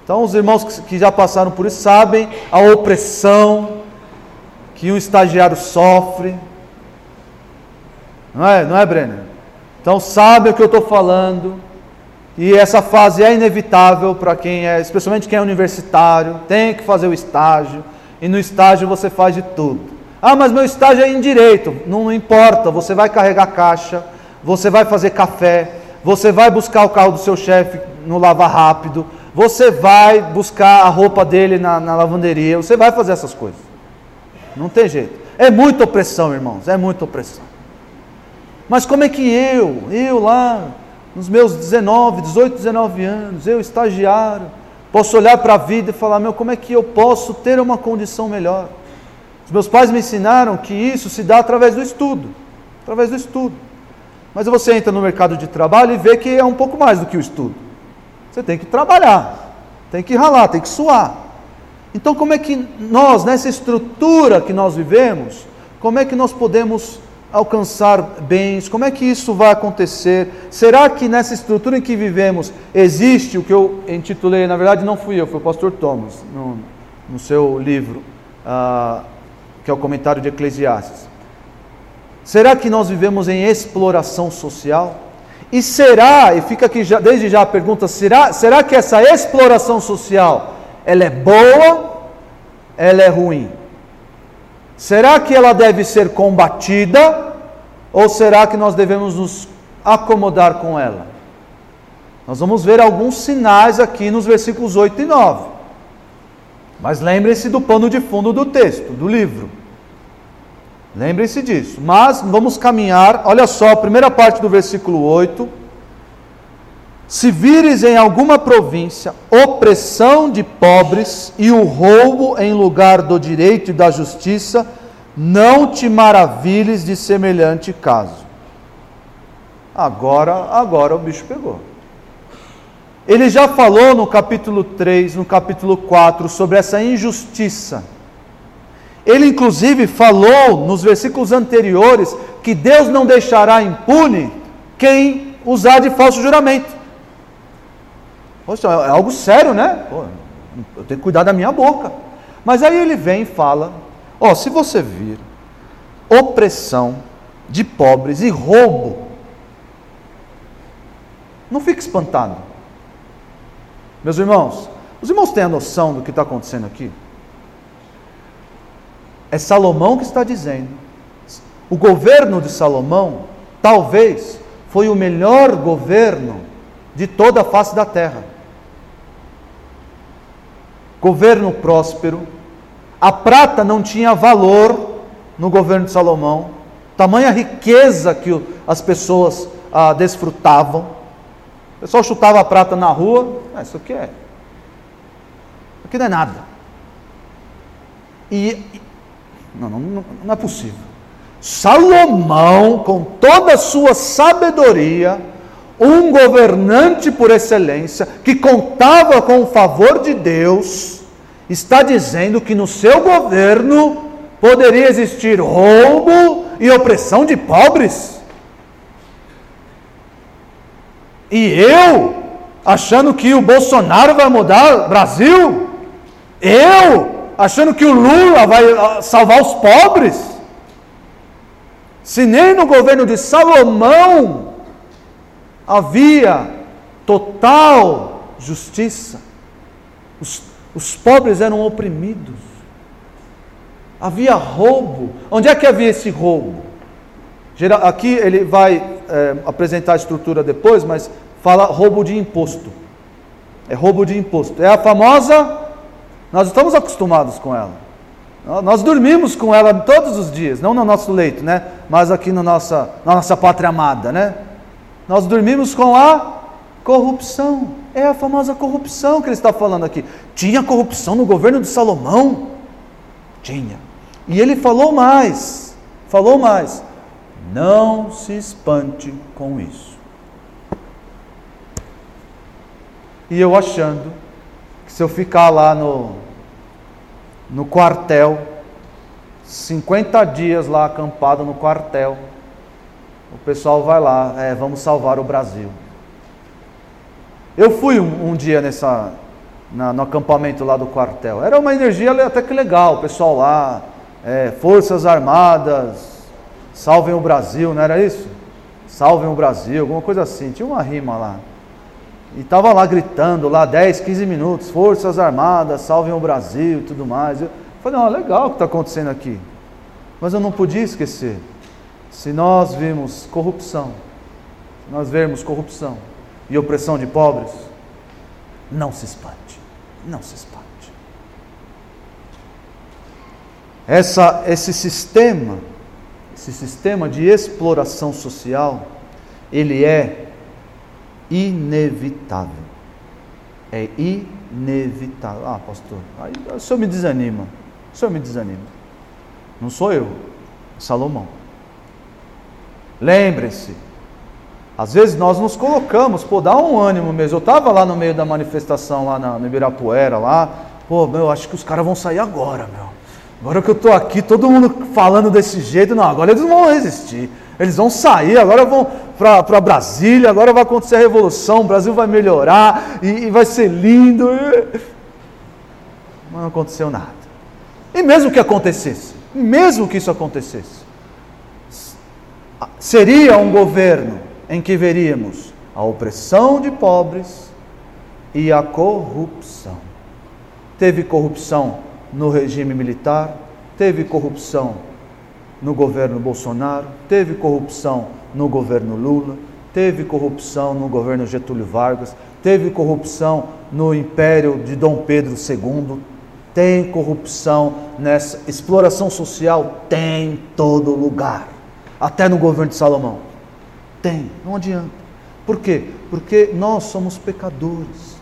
Então, os irmãos que já passaram por isso sabem a opressão que um estagiário sofre. Não é, não é, Brenner? Então, sabe o que eu estou falando. E essa fase é inevitável para quem é, especialmente quem é universitário, tem que fazer o estágio. E no estágio você faz de tudo. Ah, mas meu estágio é em direito. Não importa, você vai carregar caixa, você vai fazer café, você vai buscar o carro do seu chefe no lavar rápido, você vai buscar a roupa dele na, na lavanderia, você vai fazer essas coisas. Não tem jeito. É muita opressão, irmãos, é muita opressão. Mas como é que eu, eu lá, nos meus 19, 18, 19 anos, eu estagiário, posso olhar para a vida e falar: meu, como é que eu posso ter uma condição melhor? Os meus pais me ensinaram que isso se dá através do estudo, através do estudo. Mas você entra no mercado de trabalho e vê que é um pouco mais do que o estudo. Você tem que trabalhar, tem que ralar, tem que suar. Então, como é que nós, nessa estrutura que nós vivemos, como é que nós podemos alcançar bens? Como é que isso vai acontecer? Será que nessa estrutura em que vivemos existe o que eu intitulei, na verdade não fui eu, foi o pastor Thomas, no, no seu livro, uh, que é o comentário de Eclesiastes. Será que nós vivemos em exploração social? E será, e fica aqui já, desde já a pergunta, será, será que essa exploração social, ela é boa, ela é ruim? Será que ela deve ser combatida, ou será que nós devemos nos acomodar com ela? Nós vamos ver alguns sinais aqui nos versículos 8 e 9. Mas lembrem-se do pano de fundo do texto, do livro. Lembrem-se disso. Mas vamos caminhar, olha só, a primeira parte do versículo 8. Se vires em alguma província opressão de pobres e o roubo em lugar do direito e da justiça, não te maravilhes de semelhante caso. Agora, agora o bicho pegou. Ele já falou no capítulo 3, no capítulo 4 sobre essa injustiça ele, inclusive, falou nos versículos anteriores que Deus não deixará impune quem usar de falso juramento. Poxa, é algo sério, né? Pô, eu tenho que cuidar da minha boca. Mas aí ele vem e fala: Ó, oh, se você vir opressão de pobres e roubo, não fique espantado. Meus irmãos, os irmãos têm a noção do que está acontecendo aqui? É Salomão que está dizendo. O governo de Salomão, talvez, foi o melhor governo de toda a face da terra. Governo próspero, a prata não tinha valor no governo de Salomão, tamanha riqueza que as pessoas ah, desfrutavam. O pessoal chutava a prata na rua, ah, isso aqui é. Isso aqui não é nada. E. Não, não, não, é possível. Salomão, com toda a sua sabedoria, um governante por excelência, que contava com o favor de Deus, está dizendo que no seu governo poderia existir roubo e opressão de pobres. E eu, achando que o Bolsonaro vai mudar o Brasil, eu, achando que o Lula vai ah, salvar os pobres, se nem no governo de Salomão havia total justiça, os, os pobres eram oprimidos, havia roubo. Onde é que havia esse roubo? Aqui ele vai é, apresentar a estrutura depois, mas fala roubo de imposto. É roubo de imposto. É a famosa, nós estamos acostumados com ela. Nós dormimos com ela todos os dias, não no nosso leito, né? Mas aqui no nossa, na nossa pátria amada, né? Nós dormimos com a corrupção. É a famosa corrupção que ele está falando aqui. Tinha corrupção no governo de Salomão? Tinha. E ele falou mais. Falou mais. Não se espante com isso. E eu achando se eu ficar lá no, no quartel, 50 dias lá acampado no quartel, o pessoal vai lá, é, vamos salvar o Brasil. Eu fui um, um dia nessa, na, no acampamento lá do quartel. Era uma energia até que legal, o pessoal lá, é, Forças Armadas, salvem o Brasil, não era isso? Salvem o Brasil, alguma coisa assim, tinha uma rima lá. E estava lá gritando, lá 10, 15 minutos, Forças Armadas, salvem o Brasil e tudo mais. Eu falei, não, legal o que está acontecendo aqui. Mas eu não podia esquecer se nós vimos corrupção, nós vemos corrupção e opressão de pobres, não se espante, não se espante. Essa, esse sistema, esse sistema de exploração social, ele é inevitável. É inevitável. Ah, pastor, aí o senhor me desanima. O senhor me desanima. Não sou eu, é Salomão. Lembre-se, às vezes nós nos colocamos, pô, dá um ânimo mesmo. Eu estava lá no meio da manifestação, lá na, no Ibirapuera, lá, pô, meu, acho que os caras vão sair agora, meu. Agora que eu estou aqui, todo mundo falando desse jeito, não, agora eles vão resistir. Eles vão sair, agora vão para Brasília, agora vai acontecer a revolução, o Brasil vai melhorar e, e vai ser lindo. Mas não aconteceu nada. E mesmo que acontecesse, mesmo que isso acontecesse, seria um governo em que veríamos a opressão de pobres e a corrupção. Teve corrupção no regime militar, teve corrupção no governo Bolsonaro, teve corrupção no governo Lula, teve corrupção no governo Getúlio Vargas, teve corrupção no império de Dom Pedro II, tem corrupção nessa exploração social, tem em todo lugar até no governo de Salomão. Tem, não adianta. Por quê? Porque nós somos pecadores.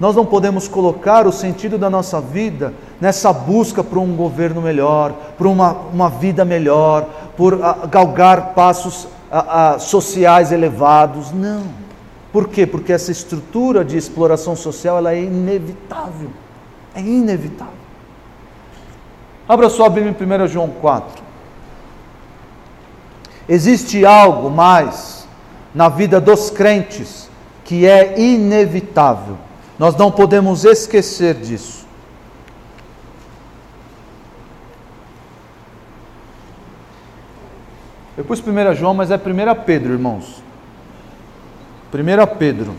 Nós não podemos colocar o sentido da nossa vida nessa busca por um governo melhor, por uma, uma vida melhor, por uh, galgar passos uh, uh, sociais elevados. Não. Por quê? Porque essa estrutura de exploração social ela é inevitável. É inevitável. Abra sua Bíblia em 1 João 4. Existe algo mais na vida dos crentes que é inevitável. Nós não podemos esquecer disso. Eu pus 1 João, mas é 1 Pedro, irmãos. 1 Pedro.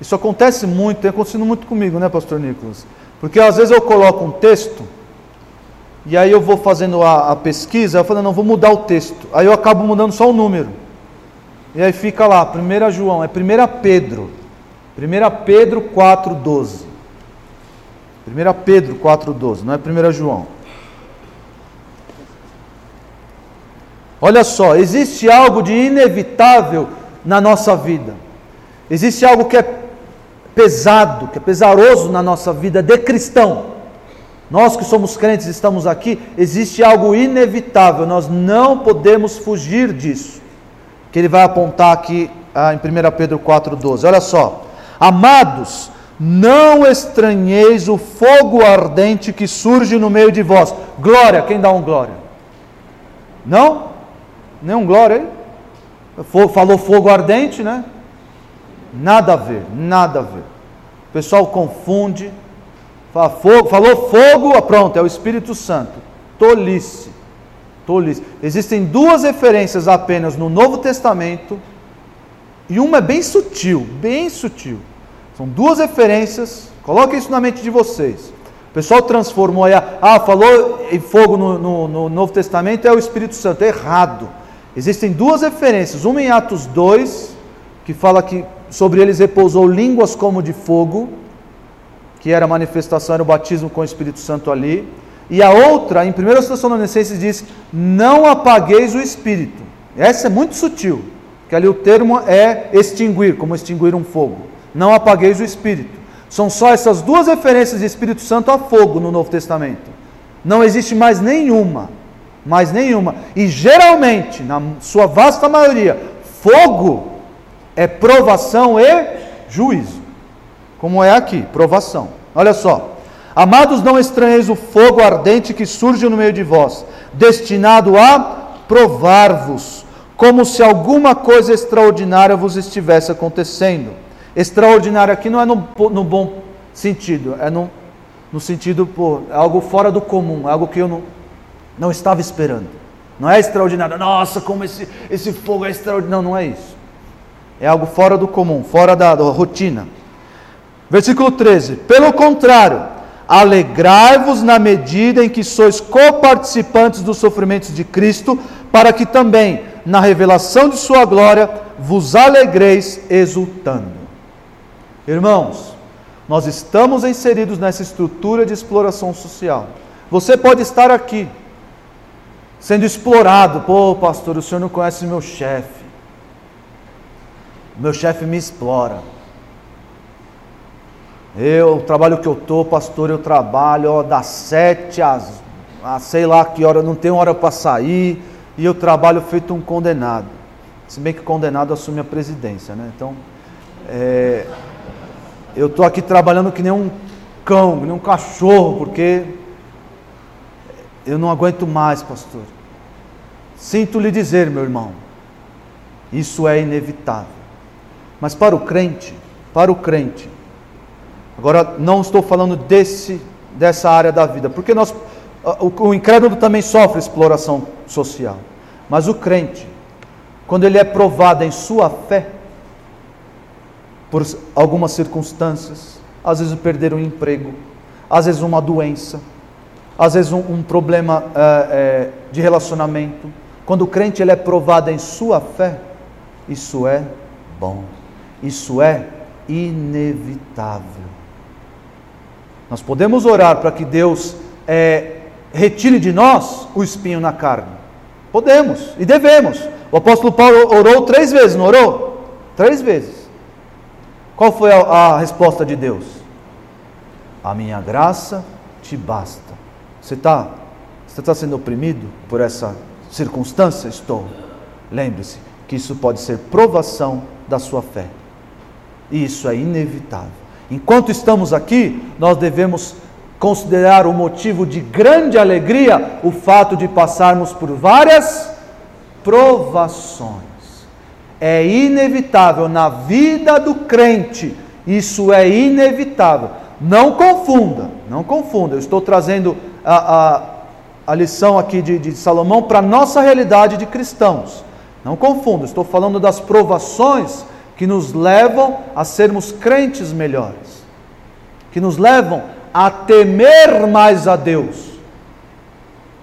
Isso acontece muito, tem acontecido muito comigo, né, pastor Nicolas? Porque às vezes eu coloco um texto e aí eu vou fazendo a, a pesquisa, eu falo, não, vou mudar o texto. Aí eu acabo mudando só o número. E aí fica lá, 1 João, é 1 Pedro. 1 Pedro 4,12. 1 Pedro 4,12, não é 1 João. Olha só, existe algo de inevitável na nossa vida. Existe algo que é pesado, que é pesaroso na nossa vida de cristão. Nós que somos crentes estamos aqui, existe algo inevitável, nós não podemos fugir disso. Que ele vai apontar aqui ah, em 1 Pedro 4,12. Olha só, amados, não estranheis o fogo ardente que surge no meio de vós. Glória, quem dá um glória? Não? Nenhum glória aí? Falou fogo ardente, né? Nada a ver, nada a ver. O pessoal confunde. Fala fogo, falou fogo, ah, pronto, é o Espírito Santo. Tolice. Tolice. Existem duas referências apenas no Novo Testamento. E uma é bem sutil, bem sutil. São duas referências. Coloque isso na mente de vocês. O pessoal transformou aí, ah, falou em fogo no, no, no Novo Testamento, é o Espírito Santo. É errado. Existem duas referências, uma em Atos 2, que fala que sobre eles repousou línguas como de fogo, que era a manifestação, era o batismo com o Espírito Santo ali, e a outra, em 1 Tessalonicenses, diz: Não apagueis o Espírito. Essa é muito sutil, que ali o termo é extinguir, como extinguir um fogo. Não apagueis o Espírito. São só essas duas referências de Espírito Santo a fogo no Novo Testamento. Não existe mais nenhuma mais nenhuma. E geralmente, na sua vasta maioria, fogo é provação e juízo. Como é aqui, provação. Olha só. Amados, não estranheis o fogo ardente que surge no meio de vós, destinado a provar-vos, como se alguma coisa extraordinária vos estivesse acontecendo. Extraordinário aqui não é no, no bom sentido, é no, no sentido, pô, é algo fora do comum, é algo que eu não, não estava esperando. Não é extraordinário. Nossa, como esse, esse fogo é extraordinário. Não, não é isso. É algo fora do comum, fora da, da rotina. Versículo 13: Pelo contrário, alegrai-vos na medida em que sois coparticipantes dos sofrimentos de Cristo, para que também, na revelação de Sua glória, vos alegreis exultando. Irmãos, nós estamos inseridos nessa estrutura de exploração social. Você pode estar aqui sendo explorado. Pô, pastor, o senhor não conhece meu chefe. Meu chefe me explora. Eu, o trabalho que eu tô, pastor, eu trabalho ó, das sete às, a sei lá que hora, não tenho hora para sair, e eu trabalho feito um condenado. Se bem que condenado assume a presidência, né? Então, é, eu estou aqui trabalhando que nem um cão, que nem um cachorro, porque eu não aguento mais, pastor. Sinto lhe dizer, meu irmão, isso é inevitável. Mas para o crente, para o crente, agora não estou falando desse dessa área da vida, porque nós o, o incrédulo também sofre exploração social. Mas o crente, quando ele é provado em sua fé, por algumas circunstâncias, às vezes perder um emprego, às vezes uma doença, às vezes um, um problema é, é, de relacionamento, quando o crente ele é provado em sua fé, isso é bom, isso é inevitável. Nós podemos orar para que Deus é, retire de nós o espinho na carne. Podemos e devemos. O apóstolo Paulo orou três vezes, não orou? Três vezes. Qual foi a, a resposta de Deus? A minha graça te basta. Você está você tá sendo oprimido por essa circunstância estou. Lembre-se que isso pode ser provação da sua fé. E isso é inevitável. Enquanto estamos aqui, nós devemos considerar o motivo de grande alegria o fato de passarmos por várias provações. É inevitável na vida do crente, isso é inevitável. Não confunda, não confunda. Eu estou trazendo a, a a lição aqui de, de Salomão para a nossa realidade de cristãos. Não confunda, estou falando das provações que nos levam a sermos crentes melhores, que nos levam a temer mais a Deus.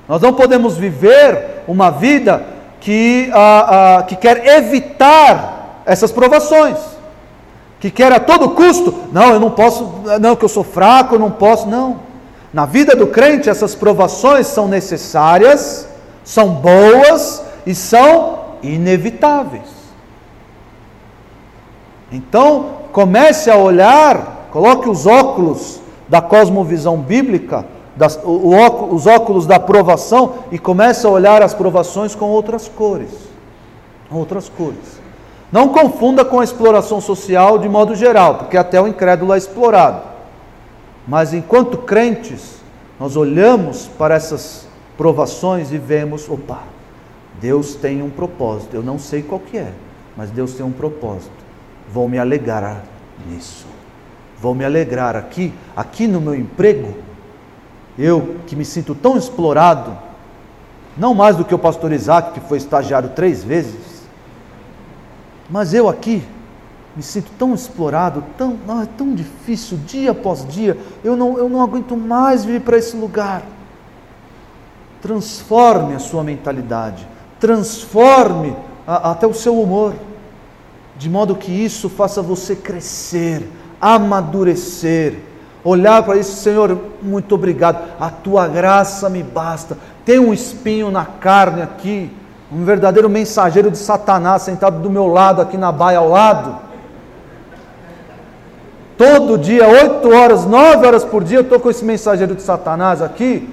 Nós não podemos viver uma vida que, ah, ah, que quer evitar essas provações, que quer a todo custo, não, eu não posso, não, que eu sou fraco, eu não posso, não. Na vida do crente, essas provações são necessárias, são boas e são inevitáveis. Então, comece a olhar, coloque os óculos da cosmovisão bíblica, das, o, o, os óculos da provação e comece a olhar as provações com outras cores. Outras cores. Não confunda com a exploração social de modo geral, porque até o incrédulo é explorado. Mas enquanto crentes, nós olhamos para essas provações e vemos, opa, Deus tem um propósito. Eu não sei qual que é, mas Deus tem um propósito. Vou me alegrar nisso. Vou me alegrar aqui, aqui no meu emprego. Eu que me sinto tão explorado, não mais do que o pastor Isaac, que foi estagiário três vezes, mas eu aqui me sinto tão explorado, tão, é tão difícil, dia após dia, eu não, eu não aguento mais vir para esse lugar. Transforme a sua mentalidade, transforme a, até o seu humor, de modo que isso faça você crescer, amadurecer, olhar para isso, Senhor, muito obrigado, a tua graça me basta. Tem um espinho na carne aqui, um verdadeiro mensageiro de Satanás sentado do meu lado, aqui na baia ao lado. Todo dia, oito horas, nove horas por dia, eu estou com esse mensageiro de Satanás aqui,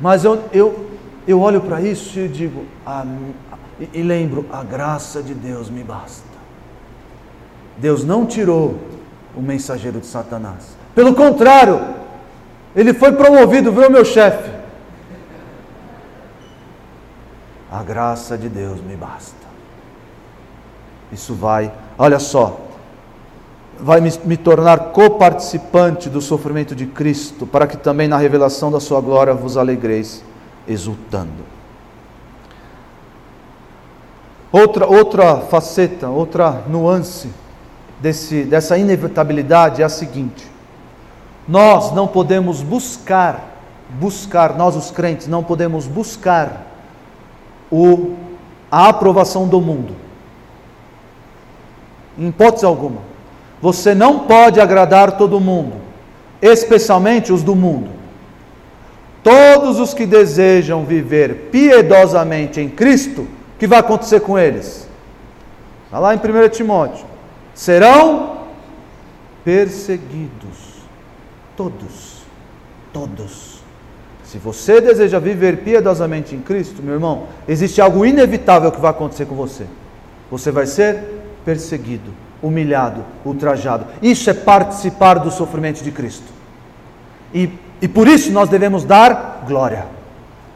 mas eu, eu, eu olho para isso e digo, ah, e lembro, a graça de Deus me basta. Deus não tirou o mensageiro de Satanás. Pelo contrário, ele foi promovido, viu, meu chefe? A graça de Deus me basta. Isso vai, olha só, vai me, me tornar coparticipante do sofrimento de Cristo, para que também na revelação da sua glória vos alegreis, exultando. Outra, outra faceta, outra nuance desse, dessa inevitabilidade é a seguinte: nós não podemos buscar, buscar, nós os crentes não podemos buscar o, a aprovação do mundo. Em hipótese alguma. Você não pode agradar todo mundo, especialmente os do mundo. Todos os que desejam viver piedosamente em Cristo, o que vai acontecer com eles? Está lá em 1 Timóteo serão perseguidos. Todos, todos. Se você deseja viver piedosamente em Cristo, meu irmão, existe algo inevitável que vai acontecer com você. Você vai ser perseguido, humilhado, ultrajado. Isso é participar do sofrimento de Cristo. E, e por isso nós devemos dar glória,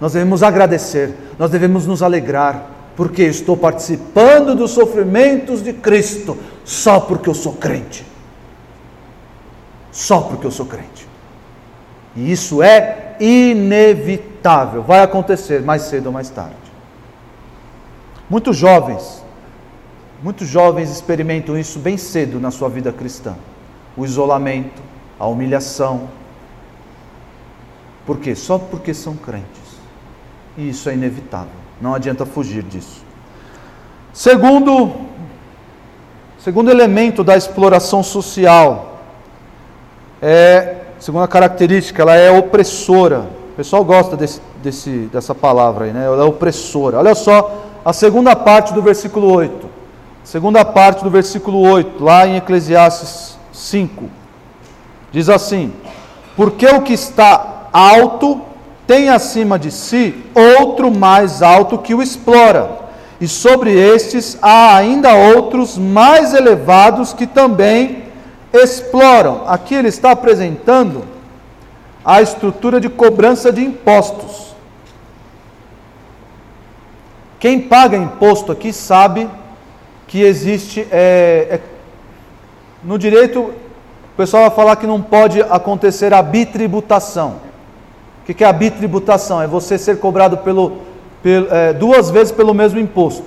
nós devemos agradecer, nós devemos nos alegrar, porque estou participando dos sofrimentos de Cristo, só porque eu sou crente. Só porque eu sou crente. E isso é inevitável, vai acontecer mais cedo ou mais tarde. Muitos jovens, muitos jovens experimentam isso bem cedo na sua vida cristã. O isolamento, a humilhação. Por quê? Só porque são crentes. E isso é inevitável. Não adianta fugir disso. Segundo, segundo elemento da exploração social é, segunda característica, ela é opressora. O pessoal gosta desse, desse, dessa palavra aí, né? Ela é opressora. Olha só a segunda parte do versículo 8. Segunda parte do versículo 8, lá em Eclesiastes 5. Diz assim: Porque o que está alto tem acima de si outro mais alto que o explora, e sobre estes há ainda outros mais elevados que também exploram. Aqui ele está apresentando a estrutura de cobrança de impostos. Quem paga imposto aqui sabe que existe. É, é, no direito, o pessoal vai falar que não pode acontecer a bitributação. O que é a bitributação? É você ser cobrado pelo, duas vezes pelo mesmo imposto.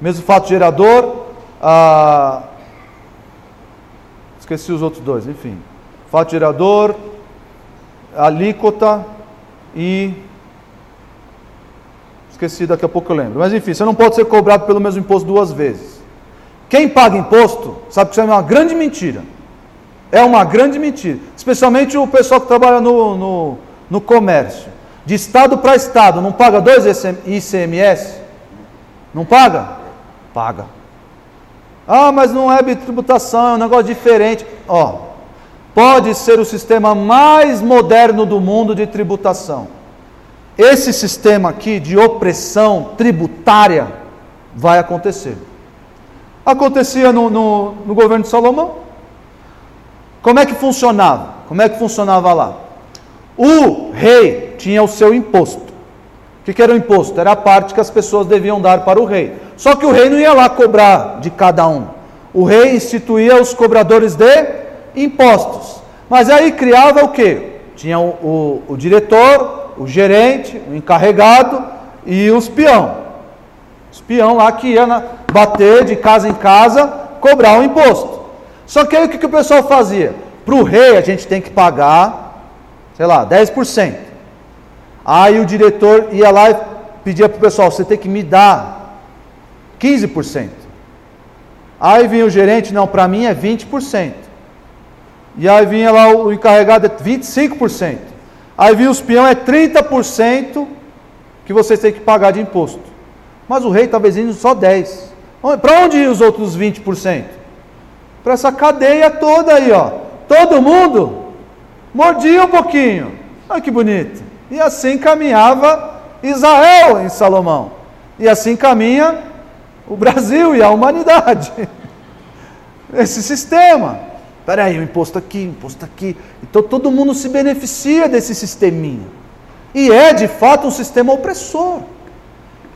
Mesmo fato gerador, a. Esqueci os outros dois, enfim. Fato gerador, alíquota e. Esqueci, daqui a pouco eu lembro. Mas enfim, você não pode ser cobrado pelo mesmo imposto duas vezes. Quem paga imposto sabe que isso é uma grande mentira. É uma grande mentira. Especialmente o pessoal que trabalha no, no, no comércio. De estado para estado, não paga dois ICMS? Não paga? Paga. Ah, mas não é tributação, é um negócio diferente. Ó, pode ser o sistema mais moderno do mundo de tributação. Esse sistema aqui de opressão tributária vai acontecer. Acontecia no, no, no governo de Salomão. Como é que funcionava? Como é que funcionava lá? O rei tinha o seu imposto. O que, que era o imposto? Era a parte que as pessoas deviam dar para o rei. Só que o rei não ia lá cobrar de cada um. O rei instituía os cobradores de impostos. Mas aí criava o quê? Tinha o, o, o diretor, o gerente, o encarregado e os peão. Os peão lá que ia na, bater de casa em casa, cobrar o imposto. Só que aí o que, que o pessoal fazia? Para o rei a gente tem que pagar, sei lá, 10%. Aí o diretor ia lá e pedia para o pessoal: você tem que me dar 15%. Aí vinha o gerente: não, para mim é 20%. E aí vinha lá o encarregado: é 25%. Aí vinha os peão: é 30% que vocês têm que pagar de imposto. Mas o rei estava exigindo só 10%. Para onde iam os outros 20%? Para essa cadeia toda aí, ó. Todo mundo mordia um pouquinho. Olha que bonito. E assim caminhava Israel em Salomão. E assim caminha o Brasil e a humanidade. [LAUGHS] Esse sistema. Espera aí, o imposto aqui, o imposto aqui. Então todo mundo se beneficia desse sisteminha. E é de fato um sistema opressor.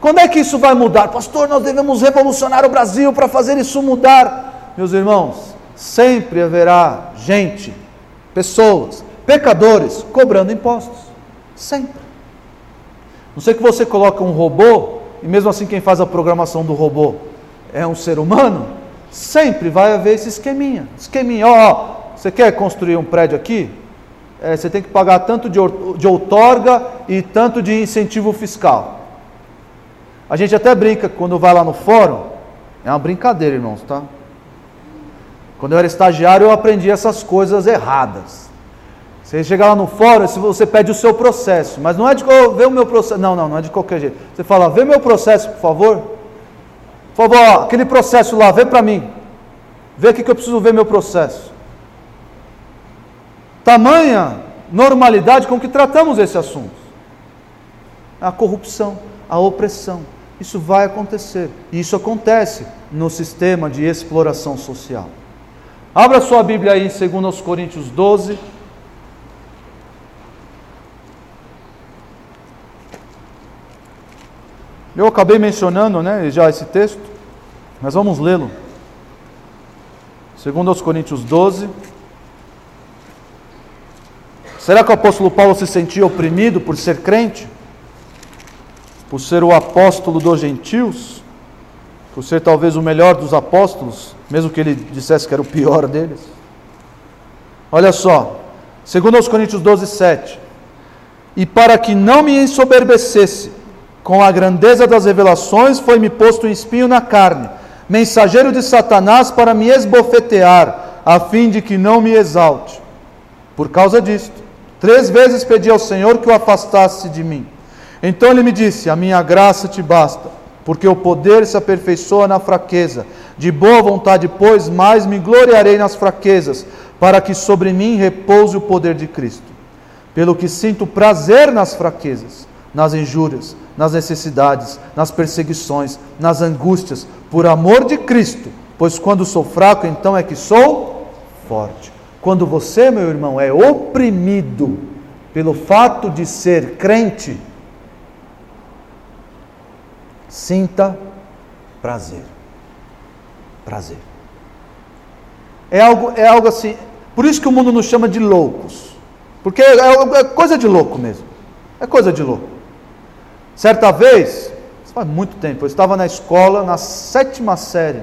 Quando é que isso vai mudar? Pastor, nós devemos revolucionar o Brasil para fazer isso mudar. Meus irmãos, sempre haverá gente, pessoas, pecadores cobrando impostos. Sempre. Não sei que você coloca um robô, e mesmo assim quem faz a programação do robô é um ser humano, sempre vai haver esse esqueminha. Esqueminha, ó, ó você quer construir um prédio aqui? É, você tem que pagar tanto de, de outorga e tanto de incentivo fiscal. A gente até brinca quando vai lá no fórum. É uma brincadeira, irmãos, tá? Quando eu era estagiário, eu aprendi essas coisas erradas. Você chega lá no fórum, você pede o seu processo, mas não é de ver o meu processo. Não, não, não é de qualquer jeito. Você fala, vê meu processo, por favor. Por favor, ó, aquele processo lá, vê para mim. Vê aqui que eu preciso ver meu processo. Tamanha normalidade com que tratamos esse assunto. A corrupção, a opressão. Isso vai acontecer. E isso acontece no sistema de exploração social. Abra sua Bíblia aí em 2 Coríntios 12. Eu acabei mencionando né, já esse texto, mas vamos lê-lo. 2 Coríntios 12. Será que o apóstolo Paulo se sentia oprimido por ser crente? por ser o apóstolo dos gentios, por ser talvez o melhor dos apóstolos, mesmo que ele dissesse que era o pior deles. Olha só, segundo aos Coríntios 12, 7. E para que não me ensoberbecesse com a grandeza das revelações, foi-me posto um espinho na carne, mensageiro de Satanás para me esbofetear, a fim de que não me exalte. Por causa disto, três vezes pedi ao Senhor que o afastasse de mim. Então ele me disse: A minha graça te basta, porque o poder se aperfeiçoa na fraqueza. De boa vontade, pois, mais me gloriarei nas fraquezas, para que sobre mim repouse o poder de Cristo. Pelo que sinto prazer nas fraquezas, nas injúrias, nas necessidades, nas perseguições, nas angústias, por amor de Cristo, pois quando sou fraco, então é que sou forte. Quando você, meu irmão, é oprimido pelo fato de ser crente, Sinta prazer. Prazer. É algo, é algo assim. Por isso que o mundo nos chama de loucos. Porque é, é coisa de louco mesmo. É coisa de louco. Certa vez, faz muito tempo, eu estava na escola, na sétima série.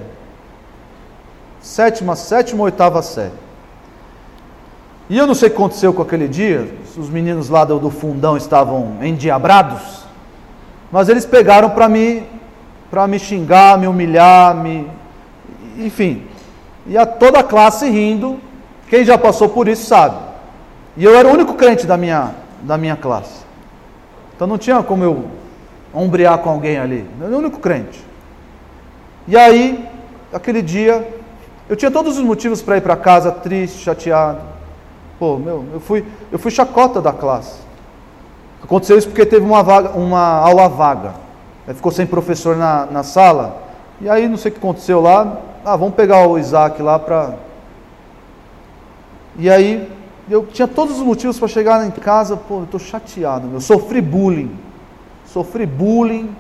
sétima, sétima ou oitava série. E eu não sei o que aconteceu com aquele dia, os meninos lá do, do fundão estavam endiabrados, mas eles pegaram para me, para me xingar, me humilhar, me, enfim. E a toda a classe rindo, quem já passou por isso sabe. E eu era o único crente da minha, da minha classe. Então não tinha como eu ombrear com alguém ali. Eu era o único crente. E aí, aquele dia, eu tinha todos os motivos para ir para casa triste, chateado. Pô, meu, eu fui, eu fui chacota da classe. Aconteceu isso porque teve uma, vaga, uma aula vaga. Aí ficou sem professor na, na sala. E aí, não sei o que aconteceu lá. Ah, vamos pegar o Isaac lá para. E aí, eu tinha todos os motivos para chegar em casa. Pô, eu estou chateado. Eu sofri bullying. Sofri bullying.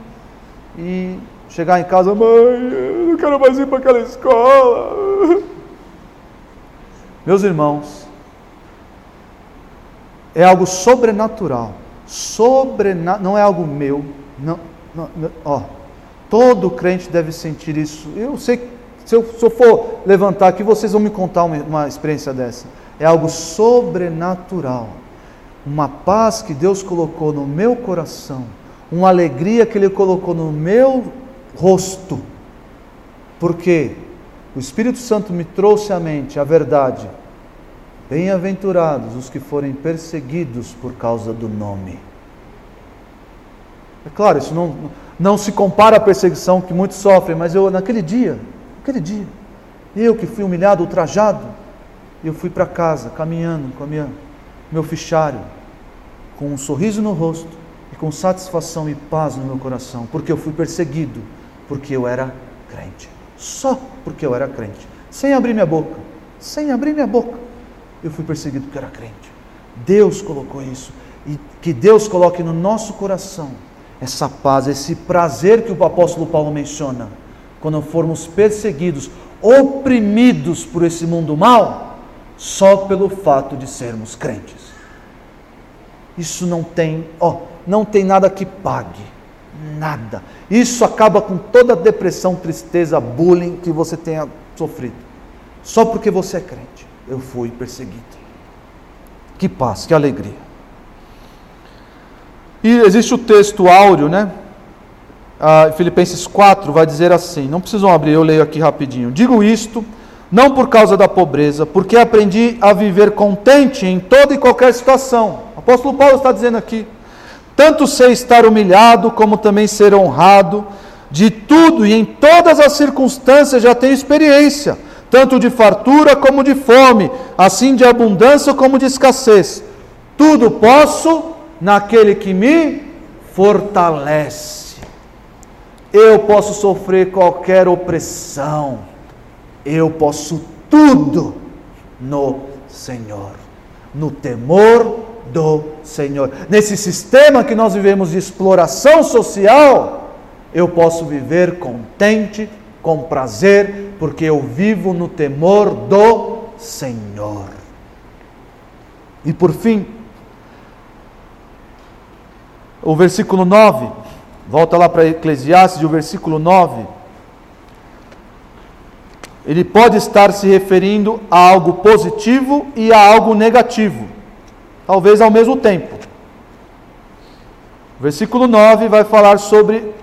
E chegar em casa, mãe, eu não quero mais ir para aquela escola. [LAUGHS] Meus irmãos, é algo sobrenatural. Sobrena, não é algo meu. Não, não, não, ó, todo crente deve sentir isso. Eu sei, se eu, se eu for levantar aqui, vocês vão me contar uma, uma experiência dessa. É algo sobrenatural. Uma paz que Deus colocou no meu coração, uma alegria que Ele colocou no meu rosto, porque o Espírito Santo me trouxe à mente a verdade. Bem-aventurados os que forem perseguidos por causa do nome. É claro, isso não, não se compara à perseguição que muitos sofrem, mas eu, naquele dia, naquele dia, eu que fui humilhado, ultrajado, eu fui para casa caminhando com a minha, meu fichário, com um sorriso no rosto e com satisfação e paz no meu coração, porque eu fui perseguido porque eu era crente. Só porque eu era crente. Sem abrir minha boca. Sem abrir minha boca. Eu fui perseguido porque era crente. Deus colocou isso. E que Deus coloque no nosso coração essa paz, esse prazer que o apóstolo Paulo menciona. Quando formos perseguidos, oprimidos por esse mundo mal, só pelo fato de sermos crentes. Isso não tem, ó, não tem nada que pague nada. Isso acaba com toda a depressão, tristeza, bullying que você tenha sofrido. Só porque você é crente. Eu fui perseguido. Que paz, que alegria. E existe o texto áureo, né? Ah, Filipenses 4 vai dizer assim: não precisam abrir, eu leio aqui rapidinho. Digo isto, não por causa da pobreza, porque aprendi a viver contente em toda e qualquer situação. Apóstolo Paulo está dizendo aqui. Tanto sei estar humilhado, como também ser honrado. De tudo e em todas as circunstâncias já tenho experiência, tanto de fartura como de fome, assim de abundância como de escassez. Tudo posso naquele que me fortalece. Eu posso sofrer qualquer opressão, eu posso tudo no Senhor, no temor do Senhor. Nesse sistema que nós vivemos de exploração social, eu posso viver contente, com prazer, porque eu vivo no temor do Senhor. E por fim, o versículo 9, volta lá para Eclesiastes, o versículo 9. Ele pode estar se referindo a algo positivo e a algo negativo talvez ao mesmo tempo. O versículo 9 vai falar sobre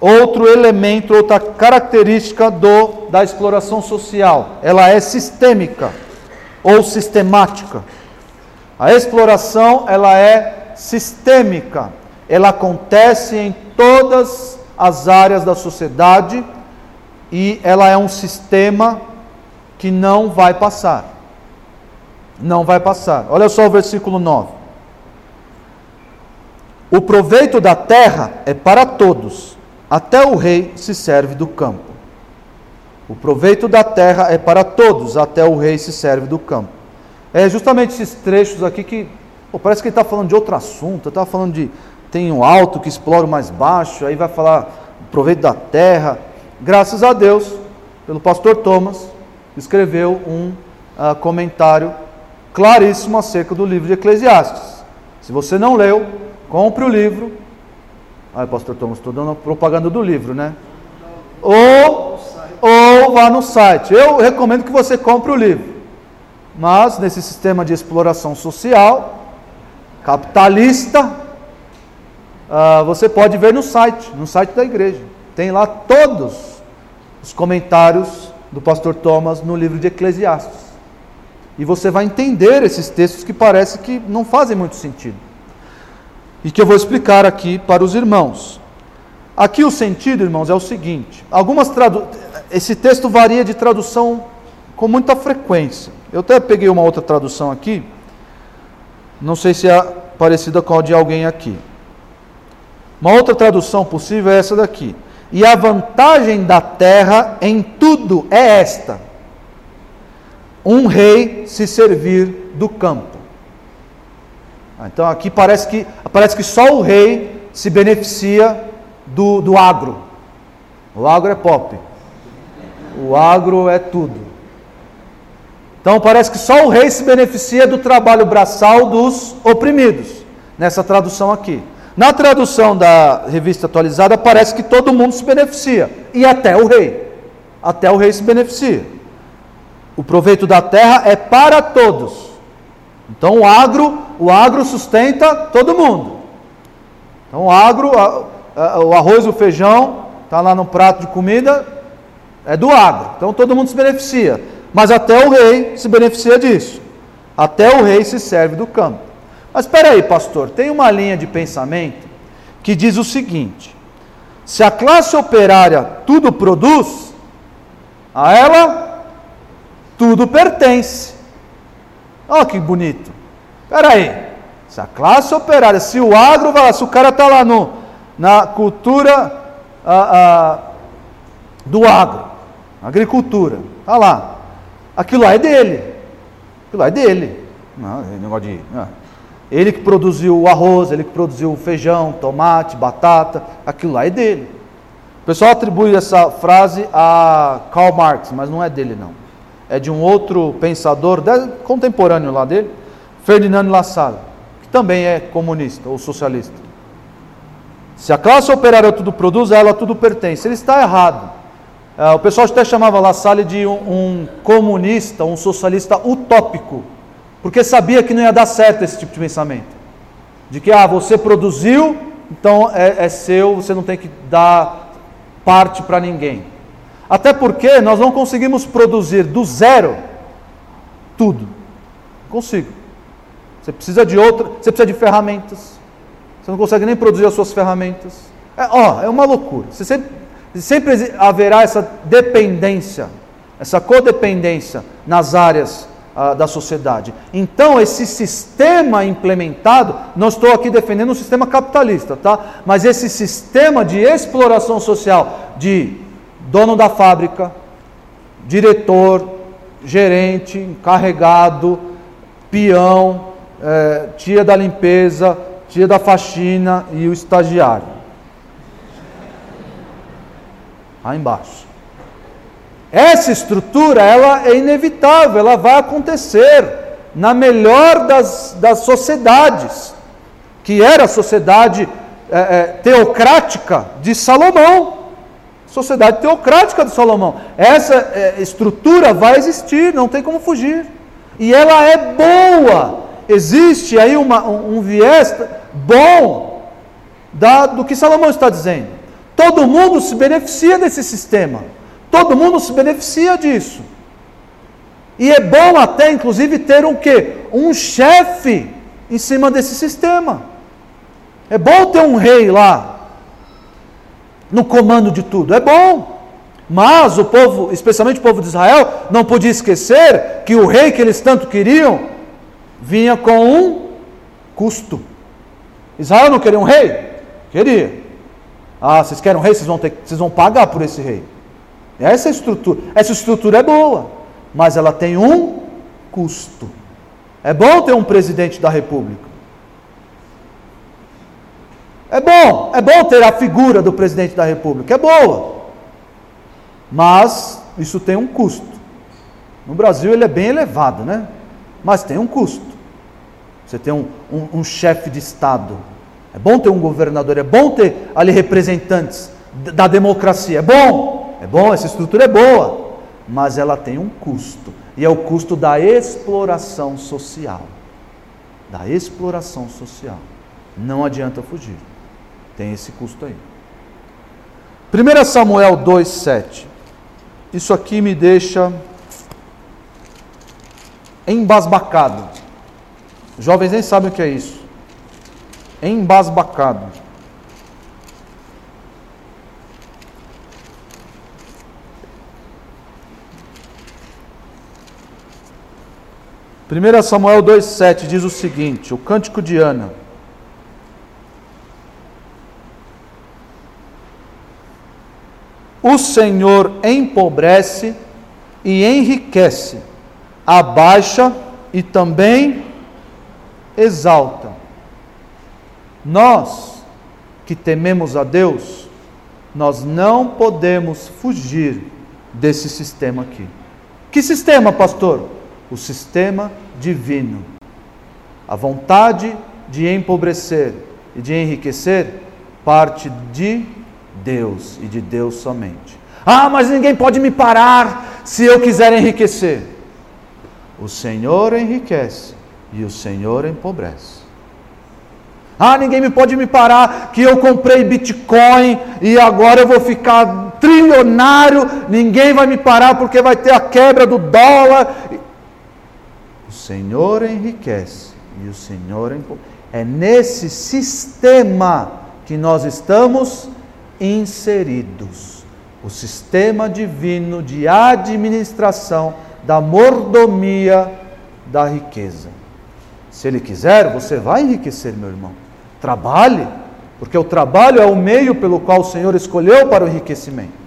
outro elemento, outra característica do, da exploração social. Ela é sistêmica ou sistemática. A exploração ela é sistêmica. Ela acontece em todas as áreas da sociedade e ela é um sistema que não vai passar não vai passar. Olha só o versículo 9. O proveito da terra é para todos, até o rei se serve do campo. O proveito da terra é para todos, até o rei se serve do campo. É justamente esses trechos aqui que pô, parece que ele está falando de outro assunto, está falando de tem um alto que explora o mais baixo, aí vai falar proveito da terra. Graças a Deus, pelo pastor Thomas, escreveu um uh, comentário claríssimo acerca do livro de Eclesiastes. Se você não leu, compre o livro. Ai, pastor Thomas, estou dando propaganda do livro, né? Ou, ou ou vá no site. Eu recomendo que você compre o livro. Mas nesse sistema de exploração social, capitalista, uh, você pode ver no site, no site da igreja. Tem lá todos os comentários do pastor Thomas no livro de Eclesiastes. E você vai entender esses textos que parece que não fazem muito sentido. E que eu vou explicar aqui para os irmãos. Aqui o sentido, irmãos, é o seguinte: algumas tradu... esse texto varia de tradução com muita frequência. Eu até peguei uma outra tradução aqui, não sei se é parecida com a de alguém aqui. Uma outra tradução possível é essa daqui. E a vantagem da terra em tudo é esta: um rei se servir do campo. Ah, então aqui parece que, parece que só o rei se beneficia do, do agro. O agro é pop. O agro é tudo. Então parece que só o rei se beneficia do trabalho braçal dos oprimidos, nessa tradução aqui. Na tradução da revista atualizada, parece que todo mundo se beneficia, e até o rei. Até o rei se beneficia. O proveito da terra é para todos. Então o agro, o agro sustenta todo mundo. Então o agro, o arroz o feijão, está lá no prato de comida, é do agro. Então todo mundo se beneficia. Mas até o rei se beneficia disso. Até o rei se serve do campo. Mas espera aí, pastor, tem uma linha de pensamento que diz o seguinte: se a classe operária tudo produz, a ela tudo pertence. Olha que bonito. Espera aí. Se a classe operária, se o agro se o cara está lá no, na cultura do agro, agricultura, está lá. Aquilo lá é dele. Aquilo lá é dele. Não, é negócio de. Não. Ele que produziu o arroz, ele que produziu o feijão, tomate, batata, aquilo lá é dele. O pessoal atribui essa frase a Karl Marx, mas não é dele não. É de um outro pensador contemporâneo lá dele, Ferdinand Lassalle, que também é comunista ou socialista. Se a classe operária tudo produz, ela tudo pertence. Ele está errado. É, o pessoal até chamava La Salle de um, um, comunista, um socialista utópico, porque sabia que não ia dar certo esse tipo de pensamento. De que, ah, você produziu, então é, é seu, você não tem que dar parte para ninguém. Até porque nós não conseguimos produzir do zero tudo. Não consigo. Você precisa de outra, você precisa de ferramentas. Você não consegue nem produzir as suas ferramentas. É, ó, é uma loucura. Você sempre, sempre haverá essa dependência, essa codependência nas áreas ah, da sociedade. Então, esse sistema implementado, não estou aqui defendendo o sistema capitalista, tá? Mas esse sistema de exploração social de dono da fábrica, diretor, gerente, encarregado, peão, é, tia da limpeza, tia da faxina e o estagiário. Lá embaixo. Essa estrutura, ela é inevitável, ela vai acontecer na melhor das, das sociedades, que era a sociedade é, é, teocrática de Salomão. Sociedade teocrática de Salomão. Essa é, estrutura vai existir, não tem como fugir. E ela é boa. Existe aí uma, um, um viés bom da, do que Salomão está dizendo. Todo mundo se beneficia desse sistema. Todo mundo se beneficia disso. E é bom até, inclusive, ter um quê? Um chefe em cima desse sistema. É bom ter um rei lá no comando de tudo. É bom. Mas o povo, especialmente o povo de Israel, não podia esquecer que o rei que eles tanto queriam vinha com um custo. Israel não queria um rei? Queria. Ah, vocês querem um rei? Vocês vão, ter, vocês vão pagar por esse rei. Essa estrutura. Essa estrutura é boa, mas ela tem um custo. É bom ter um presidente da república. É bom, é bom ter a figura do presidente da república, é boa. Mas isso tem um custo. No Brasil ele é bem elevado, né? Mas tem um custo. Você tem um, um, um chefe de Estado. É bom ter um governador, é bom ter ali representantes da democracia. É bom, é bom, essa estrutura é boa. mas ela tem um custo, e é o custo da exploração social. Da exploração social. Não adianta fugir. Tem esse custo aí. 1 Samuel 2,7. Isso aqui me deixa embasbacado. Jovens nem sabem o que é isso. Embasbacado. 1 Samuel 2,7 diz o seguinte: o cântico de Ana. O Senhor empobrece e enriquece, abaixa e também exalta. Nós que tememos a Deus, nós não podemos fugir desse sistema aqui. Que sistema, pastor? o sistema divino. A vontade de empobrecer e de enriquecer parte de Deus e de Deus somente. Ah, mas ninguém pode me parar se eu quiser enriquecer. O Senhor enriquece e o Senhor empobrece. Ah, ninguém me pode me parar que eu comprei Bitcoin e agora eu vou ficar trilionário. Ninguém vai me parar porque vai ter a quebra do dólar. Senhor enriquece e o Senhor empobrece. É nesse sistema que nós estamos inseridos. O sistema divino de administração da mordomia da riqueza. Se Ele quiser, você vai enriquecer, meu irmão. Trabalhe, porque o trabalho é o meio pelo qual o Senhor escolheu para o enriquecimento.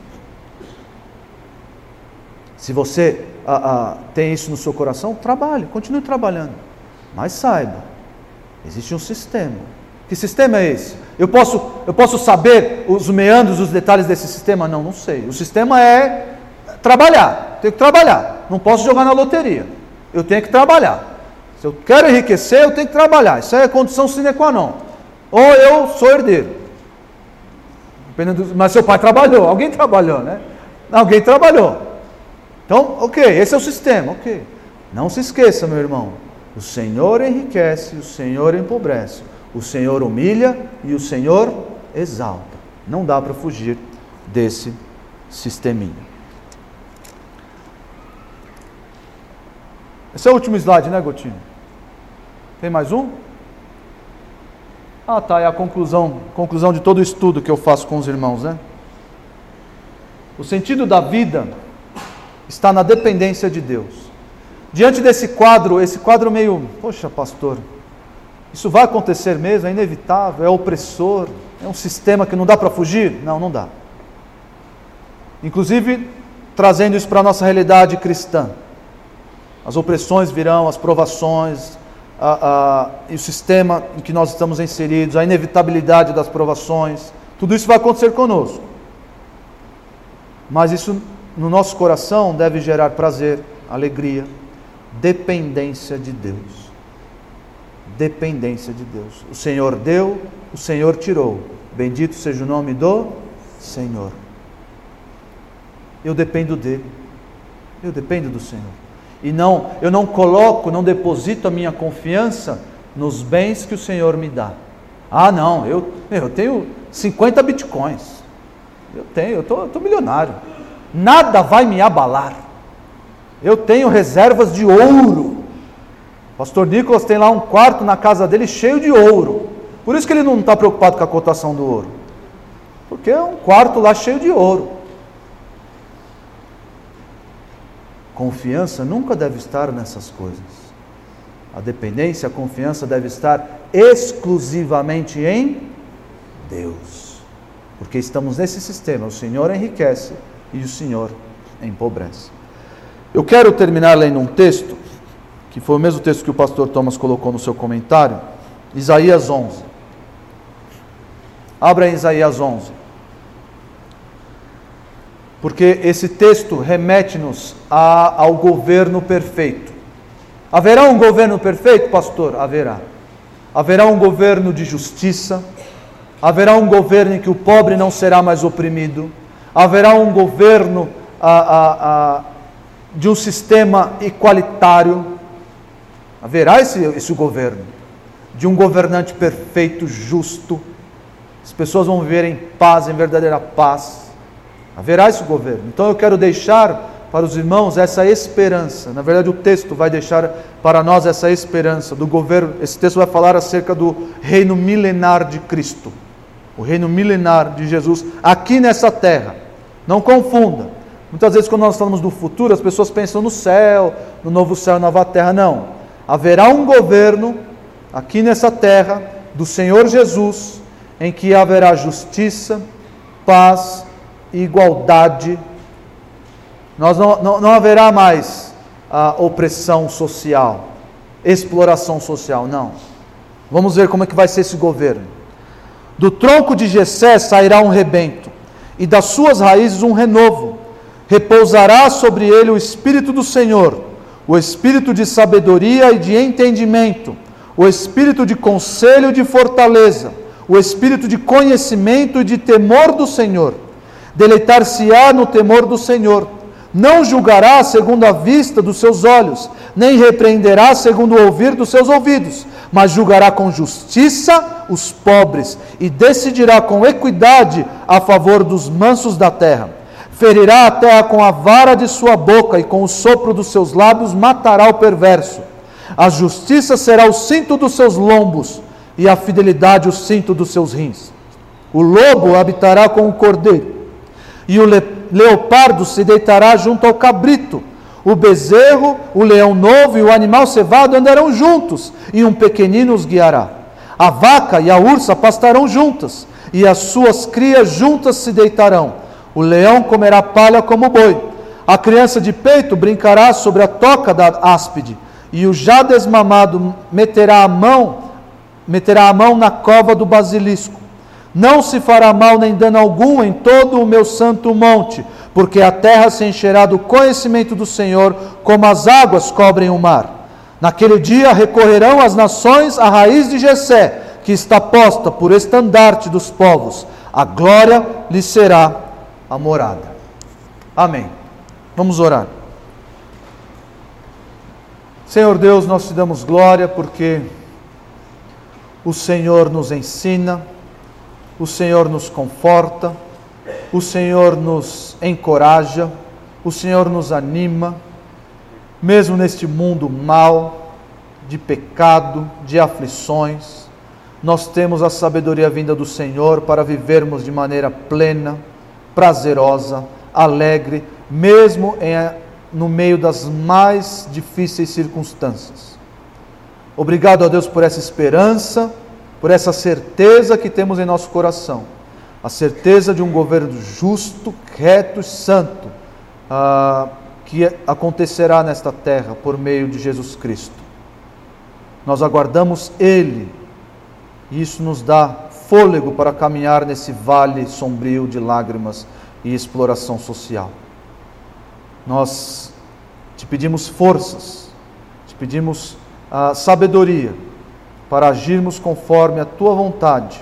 Se você ah, tem isso no seu coração, trabalhe, continue trabalhando. Mas saiba, existe um sistema. Que sistema é esse? Eu posso, eu posso saber os meandros, os detalhes desse sistema? Não, não sei. O sistema é trabalhar. Tenho que trabalhar. Não posso jogar na loteria. Eu tenho que trabalhar. Se eu quero enriquecer, eu tenho que trabalhar. Isso é condição sine qua non. Ou eu sou herdeiro. Mas seu pai [LAUGHS] trabalhou. Alguém trabalhou, né? Alguém trabalhou. Então, ok, esse é o sistema, ok. Não se esqueça, meu irmão, o Senhor enriquece, o Senhor empobrece, o Senhor humilha e o Senhor exalta. Não dá para fugir desse sisteminha. Esse é o último slide, né, Gotinho? Tem mais um? Ah, tá, é a conclusão, conclusão de todo o estudo que eu faço com os irmãos, né? O sentido da vida está na dependência de Deus. Diante desse quadro, esse quadro meio, poxa, pastor, isso vai acontecer mesmo, é inevitável, é opressor, é um sistema que não dá para fugir? Não, não dá. Inclusive, trazendo isso para a nossa realidade cristã. As opressões virão, as provações, a, a, e o sistema em que nós estamos inseridos, a inevitabilidade das provações, tudo isso vai acontecer conosco. Mas isso no nosso coração deve gerar prazer, alegria, dependência de Deus. Dependência de Deus. O Senhor deu, o Senhor tirou. Bendito seja o nome do Senhor. Eu dependo dele. Eu dependo do Senhor. E não, eu não coloco, não deposito a minha confiança nos bens que o Senhor me dá. Ah, não, eu, eu tenho 50 bitcoins. Eu tenho, eu estou milionário nada vai me abalar. Eu tenho reservas de ouro. Pastor Nicolas tem lá um quarto na casa dele cheio de ouro. Por isso que ele não está preocupado com a cotação do ouro. Porque é um quarto lá cheio de ouro. Confiança nunca deve estar nessas coisas. A dependência, a confiança deve estar exclusivamente em Deus. Porque estamos nesse sistema. O Senhor enriquece e o Senhor empobrece. Eu quero terminar lendo um texto, que foi o mesmo texto que o pastor Thomas colocou no seu comentário, Isaías 11. Abra Isaías 11. Porque esse texto remete-nos ao governo perfeito. Haverá um governo perfeito, pastor? Haverá. Haverá um governo de justiça, haverá um governo em que o pobre não será mais oprimido, haverá um governo a, a, a, de um sistema igualitário. Haverá esse, esse governo, de um governante perfeito, justo. As pessoas vão viver em paz, em verdadeira paz. Haverá esse governo. Então eu quero deixar para os irmãos essa esperança. Na verdade, o texto vai deixar para nós essa esperança do governo. Esse texto vai falar acerca do reino milenar de Cristo, o reino milenar de Jesus aqui nessa terra. Não confunda. Muitas vezes, quando nós falamos do futuro, as pessoas pensam no céu, no novo céu nova terra. Não. Haverá um governo aqui nessa terra do Senhor Jesus, em que haverá justiça, paz e igualdade nós não, não, não haverá mais a opressão social, exploração social, não. Vamos ver como é que vai ser esse governo. Do tronco de Jessé sairá um rebento, e das suas raízes um renovo. Repousará sobre ele o espírito do Senhor, o espírito de sabedoria e de entendimento, o espírito de conselho e de fortaleza, o espírito de conhecimento e de temor do Senhor. Deleitar-se-á no temor do Senhor não julgará segundo a vista dos seus olhos, nem repreenderá segundo o ouvir dos seus ouvidos, mas julgará com justiça os pobres e decidirá com equidade a favor dos mansos da terra. Ferirá a terra com a vara de sua boca e com o sopro dos seus lábios matará o perverso. A justiça será o cinto dos seus lombos e a fidelidade o cinto dos seus rins. O lobo habitará com o cordeiro e o leopardo se deitará junto ao cabrito. O bezerro, o leão novo e o animal cevado andarão juntos, e um pequenino os guiará. A vaca e a ursa pastarão juntas, e as suas crias juntas se deitarão. O leão comerá palha como boi. A criança de peito brincará sobre a toca da áspide, e o já desmamado meterá a mão, meterá a mão na cova do basilisco. Não se fará mal nem dano algum em todo o meu santo monte, porque a terra se encherá do conhecimento do Senhor, como as águas cobrem o mar. Naquele dia recorrerão as nações à raiz de Jessé, que está posta por estandarte dos povos. A glória lhe será a morada. Amém. Vamos orar. Senhor Deus, nós te damos glória porque o Senhor nos ensina o Senhor nos conforta, o Senhor nos encoraja, o Senhor nos anima, mesmo neste mundo mal, de pecado, de aflições, nós temos a sabedoria vinda do Senhor para vivermos de maneira plena, prazerosa, alegre, mesmo em, no meio das mais difíceis circunstâncias. Obrigado a Deus por essa esperança por essa certeza que temos em nosso coração, a certeza de um governo justo, reto e santo, ah, que acontecerá nesta terra por meio de Jesus Cristo. Nós aguardamos Ele, e isso nos dá fôlego para caminhar nesse vale sombrio de lágrimas e exploração social. Nós te pedimos forças, te pedimos a ah, sabedoria para agirmos conforme a tua vontade,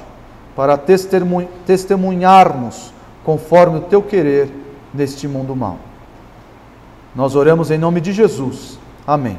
para testemunharmos conforme o teu querer neste mundo mau. Nós oramos em nome de Jesus. Amém.